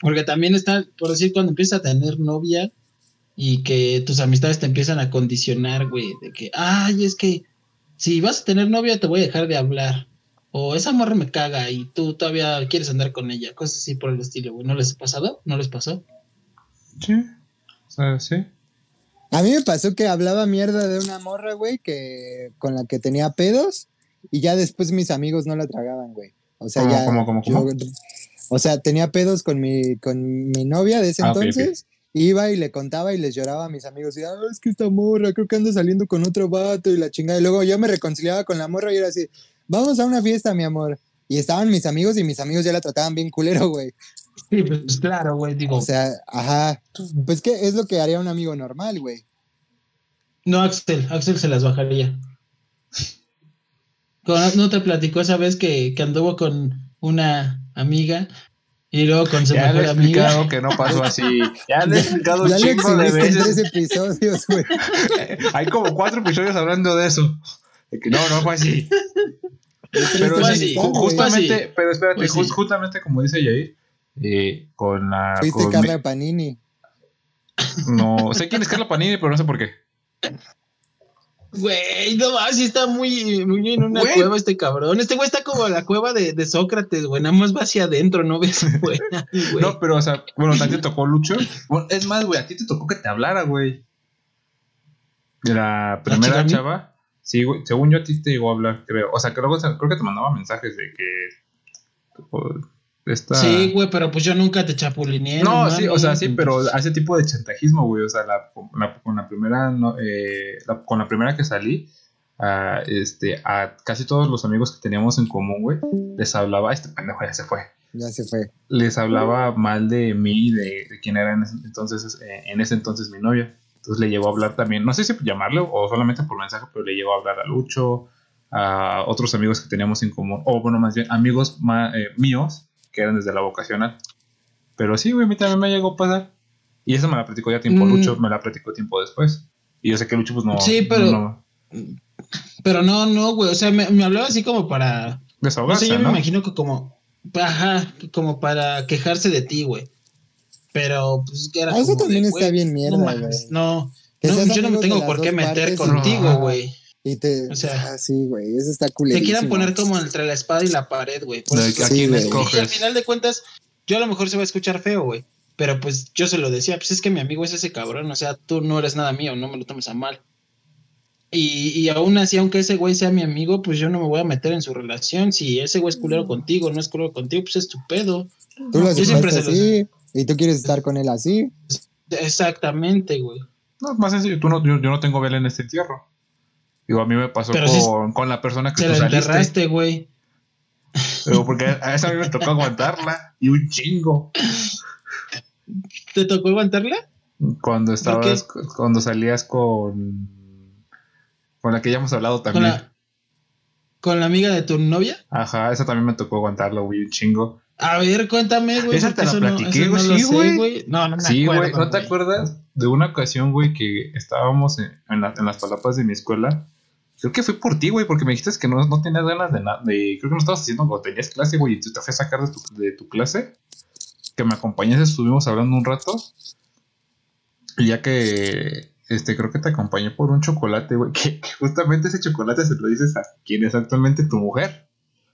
Porque también está, por decir, cuando empiezas a tener novia y que tus amistades te empiezan a condicionar, güey, de que, ay, es que si vas a tener novia te voy a dejar de hablar. O esa morra me caga y tú todavía quieres andar con ella. Cosas así por el estilo, güey. ¿No les ha pasado? ¿No les pasó? Sí. O sea, sí. A mí me pasó que hablaba mierda de una morra, güey, que con la que tenía pedos y ya después mis amigos no la tragaban, güey. O sea, ¿Cómo, ya. cómo, cómo, yo- cómo? o sea, tenía pedos con mi, con mi novia de ese Ah, entonces iba y le contaba y les lloraba a mis amigos. Y, ah, es que esta morra, creo que anda saliendo con otro vato y la chingada. Y luego yo me reconciliaba con la morra y era así, vamos a una fiesta, mi amor. Y estaban mis amigos y mis amigos ya la trataban bien culero, güey. Sí, pues claro, güey, digo. O sea, ajá. Pues que es lo que haría un amigo normal, güey. No, Axel, Axel se las bajaría. Con- ¿No te platicó esa vez que, que anduvo con una amiga y luego con su Ya le he mejor amiga? explicado que no pasó así. Ya le he explicado un Ya le chingo de en veces. tres episodios, güey. Hay como cuatro episodios hablando de eso. No, no fue así. Pero así, justamente, así. pero espérate, así. justamente como dice Yair, eh, con la. Fuiste con Carla Panini. no, sé quién es Carla Panini, pero no sé por qué. Güey, no más, sí está muy, muy en una Güey. cueva este cabrón. Este güey está como la cueva de, de Sócrates, güey. Nada más va hacia adentro, no ves güey. No, pero, o sea, bueno, a ti te tocó Lucho. Bueno, es más, güey, a ti te tocó que te hablara, güey. De la primera chava. Sí, güey, según yo a ti te llegó a hablar, creo. O sea, que luego creo que te mandaba mensajes de que. esta... Sí, güey, pero pues yo nunca te chapulineé. No, sí, o sea, sí, pero hace tipo de chantajismo, güey. O sea, la, la- con la primera, no, eh, la- con la primera que salí, a, este, a casi todos los amigos que teníamos en común, güey, les hablaba, este pendejo ya se fue. Ya se fue. Les hablaba mal de mí, de, de quién era en ese entonces, eh, en ese entonces mi novia. Entonces le llegó a hablar también, no sé si llamarle o solamente por mensaje, pero le llegó a hablar a Lucho, a otros amigos que teníamos en común, o bueno, más bien amigos ma- eh, míos que eran desde la vocacional. Pero sí, güey, a mí también me llegó a pasar. Y eso me la platicó ya tiempo Mm. Lucho, me la platicó tiempo después. Y yo sé que Lucho, pues no. Sí, pero- no- Pero no, no, güey. O sea, me, me hablaba así como para. No desahogarse, sé, yo ¿no? me imagino que como. Ajá, como para quejarse de ti, güey. Pero, pues, que era. Eso de, también está bien mierda, No, mames, no. Yo no me tengo por qué meter contigo, güey. Y te. O sea, ah, sí, güey. Eso está Te culerísimo. quieran poner como entre la espada y la pared, güey. Por De eso- que a Sí, quién güey. escoges. Y al final de cuentas, yo a lo mejor se va a escuchar feo, güey. Pero pues yo se lo decía, pues es que mi amigo es ese cabrón, o sea, tú no eres nada mío, no me lo tomes a mal. Y, y aún así, aunque ese güey sea mi amigo, pues yo no me voy a meter en su relación. Si ese güey es culero contigo, no es culero contigo, pues es tu pedo. Tú lo Yo siempre se así. Y tú quieres estar con él así. Exactamente, güey. No, más sencillo, tú no, yo, yo no tengo vela en este entierro. Digo, a mí me pasó con, con la persona que Se tú lo saliste. enterraste, güey. Pero porque a esa a mí me tocó aguantarla y un chingo. ¿Te tocó aguantarla? Cuando estabas, cuando salías con con la que ya hemos hablado ¿Con también. la, ¿Con la amiga de tu novia? Ajá, esa también me tocó aguantarla, güey, un chingo. A ver, cuéntame, güey. Esa te la platiqué, güey, no sí, güey. No, no me Sí, acuerdo. güey, ¿no te acuerdas de una ocasión, güey, que estábamos en, en la- en las palapas de mi escuela? Creo que fue por ti, güey, porque me dijiste que no, no tenías ganas de nada. Creo que no estabas haciendo cuando tenías clase, güey, y tú te fui a sacar de tu, de tu clase. Que me acompañaste, estuvimos hablando un rato. Y ya que, este, creo que te acompañé por un chocolate, güey, que, que justamente ese chocolate se lo dices a quien es actualmente tu mujer.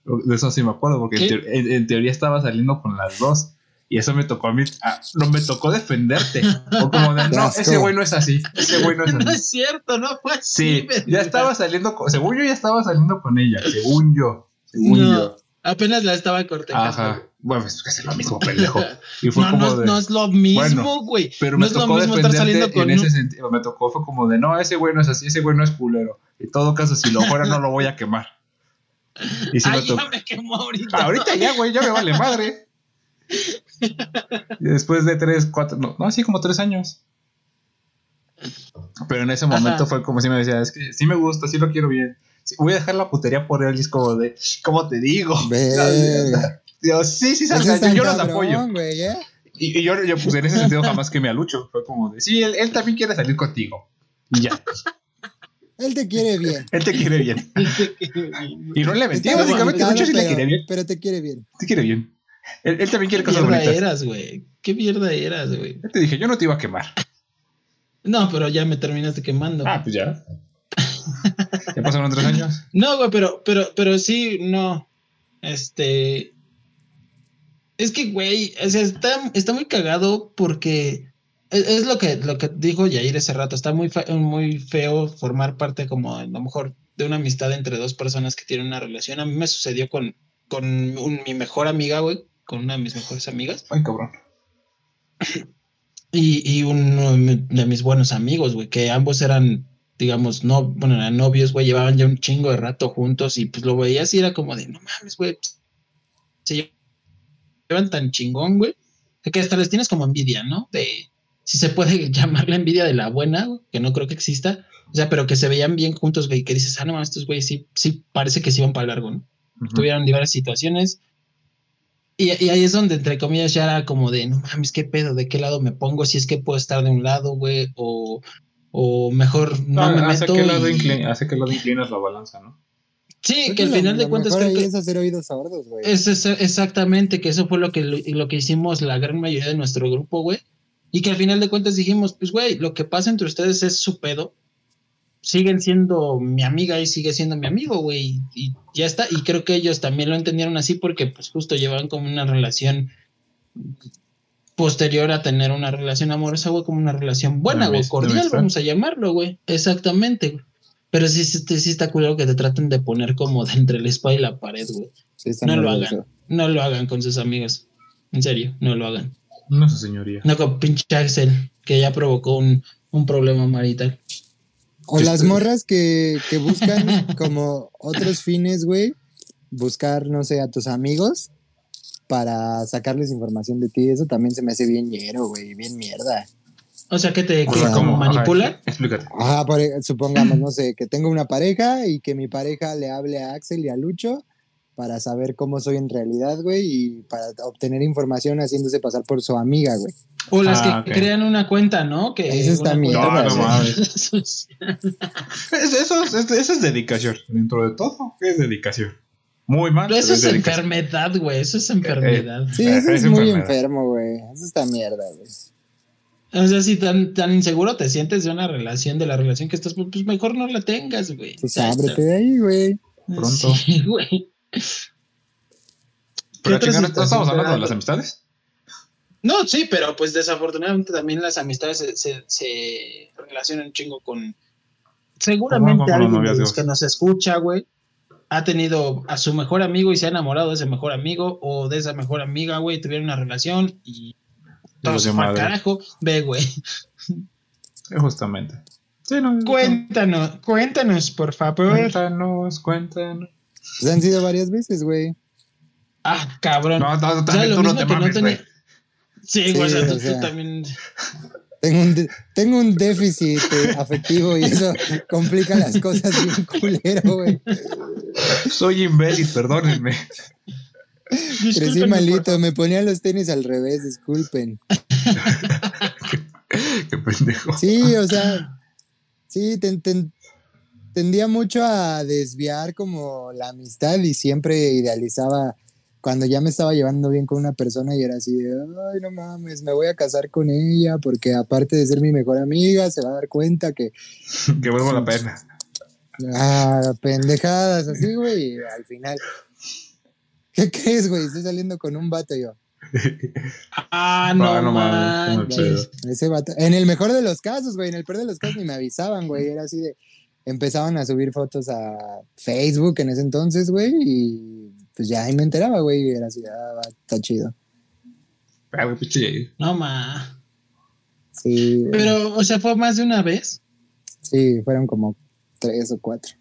De eso sí me acuerdo, porque en, teoría estaba saliendo con las dos. Y eso me tocó a mí, ah, no me tocó defenderte. O como de, no, ese güey no es así, ese güey no es No así. es cierto, no fue así. Sí, ya estaba saliendo con, según yo ya estaba saliendo con ella, según yo, según No, yo. apenas la estaba cortejando. Ajá. Bueno, es que es lo mismo, pendejo. Y fue No, como no, es- de, no es lo mismo, Bueno, güey. pero no me es lo tocó mismo estar saliendo con en un- ese sentido, me tocó fue como de, no, ese güey no es así, ese güey no es culero. En todo caso, si lo fuera no lo voy a quemar. Y si Ay, tocó, ya me quemó ahorita. Ah, ahorita ya, güey, ya me vale madre. Y después de tres, cuatro, no, no, así como tres años. Pero en ese momento Ajá. fue como si me decía, es que sí me gusta, sí lo quiero bien. Sí, voy a dejar la putería por él y es como de, ¿cómo te digo? Digo, sí, sí, salga, yo, yo los apoyo. ¿eh? Y, y yo, yo, pues en ese sentido jamás que me alucho. Fue como de, sí, él, él también quiere salir contigo. Y ya, Él te quiere bien. él te quiere bien. Y no le mentí, Está básicamente, mucho sí le pero- quiere bien. Pero te quiere bien. Te quiere bien. Él, él también quiere ¿Qué cosas mierda bonitas. eras, güey? ¿Qué mierda eras, güey? Yo te dije, yo no te iba a quemar. No, pero ya me terminaste quemando. Ah, pues ya. Ya pasaron tres años. No, güey, pero, pero, pero sí, no. Este. Es que, güey, o sea, está, está muy cagado porque es, es lo que lo que dijo Yair ese rato. Está muy, fe- muy feo formar parte, como a lo mejor, de una amistad entre dos personas que tienen una relación. A mí me sucedió con, con un- mi mejor amiga, güey, con una de mis mejores amigas. Ay, cabrón. y, y uno de mis buenos amigos, güey, que ambos eran, digamos, no, bueno, eran novios, güey, llevaban ya un chingo de rato juntos y pues lo veías y era como de, no mames, güey, se llevan tan chingón, güey, que hasta les tienes como envidia, ¿no? De, si se puede llamar la envidia de la buena, que no creo que exista, o sea, pero que se veían bien juntos, güey, que dices, ah, no, estos güeyes sí, sí parece que se iban para largo, ¿no? Tuvieron diversas situaciones. Y, y, ahí es donde, entre comillas, ya era como de, no mames, qué pedo, de qué lado me pongo, si es que puedo estar de un lado, güey, o, o mejor no Ah, me hace, meto. que lado y- inclin- hace que lado inclinas la balanza, ¿no? Sí, Creo que al lo- final de cuentas creo que es hacer oídos sordos, güey. es, es- exactamente, que eso fue lo que, lo, lo que hicimos la gran mayoría de nuestro grupo, güey. Y que al final de cuentas dijimos, pues, güey, lo que pasa entre ustedes es su pedo. Siguen siendo mi amiga y sigue siendo mi amigo, güey. Y ya está. Y creo que ellos también lo entendieron así porque, pues, justo llevaban como una relación posterior a tener una relación amorosa, güey, como una relación buena, güey, cordial, vamos a llamarlo, güey. Exactamente, güey. Pero sí, sí, sí está culero que te traten de poner como de entre el espada y la pared, güey. Sí, No lo hagan. eso. No lo hagan con sus amigos. En serio, no lo hagan. No sé, señoría. No con pinche Axel, que ya provocó un, un problema marital. O las morras que, que buscan como otros fines, güey. Buscar, no sé, a tus amigos para sacarles información de ti. Eso también se me hace bien ñero, güey. Bien mierda. O sea, que te O que sea, como Ajá, manipulan. explícate. Ajá, por e- supongamos, no sé, que tengo una pareja y que mi pareja le hable a Axel y a Lucho para saber cómo soy en realidad, güey, y para obtener información haciéndose pasar por su amiga, güey. O las Ah, que ok. crean una cuenta, ¿no? Que Eso está mierda, No, mames. Eso es, es- eso es dedicación. Dentro de todo, es dedicación. Muy mal. Pero eso es enfermedad, güey. Eso es enfermedad. Sí, Eh, eso es es muy enfermedad. enfermo, güey. Eso está mierda, güey. O sea, si tan, tan inseguro te sientes de una relación, de la relación que estás, pues pues mejor no la tengas, güey. Pues ábrete de ahí, güey. Pronto. Sí, güey. Pero ¿no estamos hablando de las amistades? No, sí, pero pues desafortunadamente también las amistades se, se, se relacionan un chingo con. Seguramente con alguien de los que nos escucha, güey, ha tenido a su mejor amigo y se ha enamorado de ese mejor amigo o de esa mejor amiga, güey, tuvieron una relación y todo se fue al carajo. Ve, güey. Sí, justamente. Sí, no. Cuéntanos, cuéntanos, por favor. Cuéntanos, cuéntanos. Pues han sido varias veces, güey. Ah, cabrón. No, no, O sea, también lo tú no mismo te que no mames, tenía- güey. Sí, güey, o sea, Sí, tú, o tú sea. también. Tengo un, de- tengo un déficit eh, afectivo y eso complica las cosas bien culero, güey. Soy imbécil, perdónenme. Crecí malito, me ponía los tenis al revés, disculpen. Qué pendejo. Sí, o sea, sí, ten- ten- tendía mucho a desviar como la amistad y siempre idealizaba cuando ya me estaba llevando bien con una persona y era así de, ay, no mames, me voy a casar con ella porque aparte de ser mi mejor amiga, se va a dar cuenta que, Que vuelvo la pena. ah, pendejadas así, güey, y al final, ¿qué crees, güey? Estoy saliendo con un vato yo. Ah, no, Ah, no mames, Ese vato, en el mejor de los casos, güey, en el peor de los casos ni me avisaban, güey, era así de, empezaban a subir fotos a Facebook en ese entonces, güey, y pues ya ahí me enteraba, güey, y era así, ah, va, está chido. Ah, güey, pinche. No, ma. Sí, güey. Pero, o sea, fue más de una vez. sí, fueron como tres o cuatro.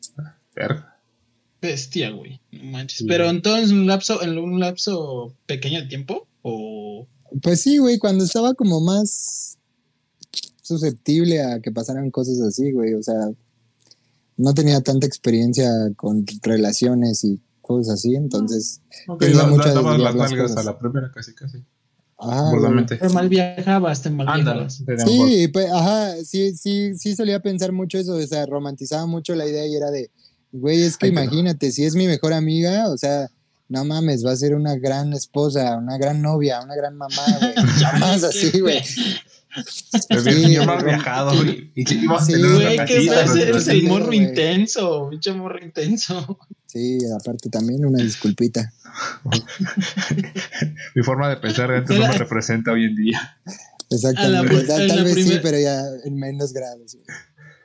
Bestia, güey. No manches. Sí. Pero entonces, un lapso, en un lapso pequeño de tiempo, o. Pues sí, güey, cuando estaba como más susceptible a que pasaran cosas así, güey, o sea, no tenía tanta experiencia con relaciones y cosas así, entonces, Ok, Tenía la- mucho la- las las nalgas cosas. a la primera, casi, casi. ajá. Burdamente. Te mal viajabas, te mal viajabas. Sí, pues, ajá, sí, sí, sí solía pensar mucho eso, o sea, romantizaba mucho la idea y era de, güey, es que Ay, imagínate, si es mi mejor amiga, o sea, no mames, va a ser una gran esposa, una gran novia, una gran mamá, güey, más así, güey. Yo bien- Sí, rom- viajado, güey. Y sí, ibas a Sí, Güey, eres el morro intenso, pinche morro intenso. Sí, aparte también una disculpita. Mi forma de pensar antes no me representa hoy en día. Exactamente, pri- tal, la vez sí, pero ya en menos grados. güey.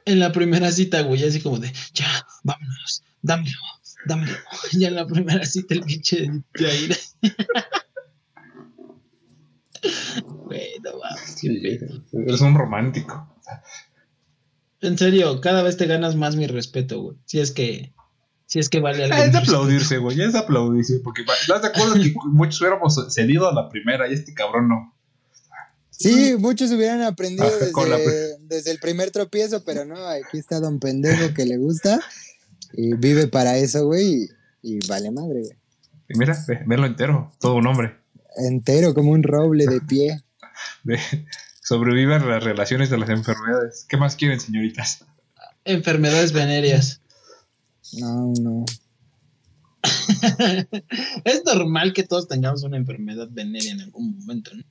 En la primera cita, güey, así como de, ya, vámonos, dámelo, dámelo. Ya en la primera cita, el pinche Jair. Güey, no pedo. eres un romántico. En serio, cada vez te ganas más mi respeto, güey. Si es que, si es que vale algo. Ah, es de respeto. aplaudirse, güey. Es de aplaudirse. Porque ¿estás de acuerdo que muchos hubiéramos cedido a la primera y este cabrón no? Sí, muchos hubieran aprendido Ajá, con la desde, desde el primer tropiezo, pero no, aquí está don pendejo que le gusta y vive para eso, güey, y, y vale madre, güey. Y mira, ve, verlo entero. Todo un hombre. Entero, como un roble de pie. A las relaciones de las enfermedades. ¿Qué más quieren, señoritas? Enfermedades venéreas. No, no. es normal que todos tengamos una enfermedad venérea en algún momento, ¿no?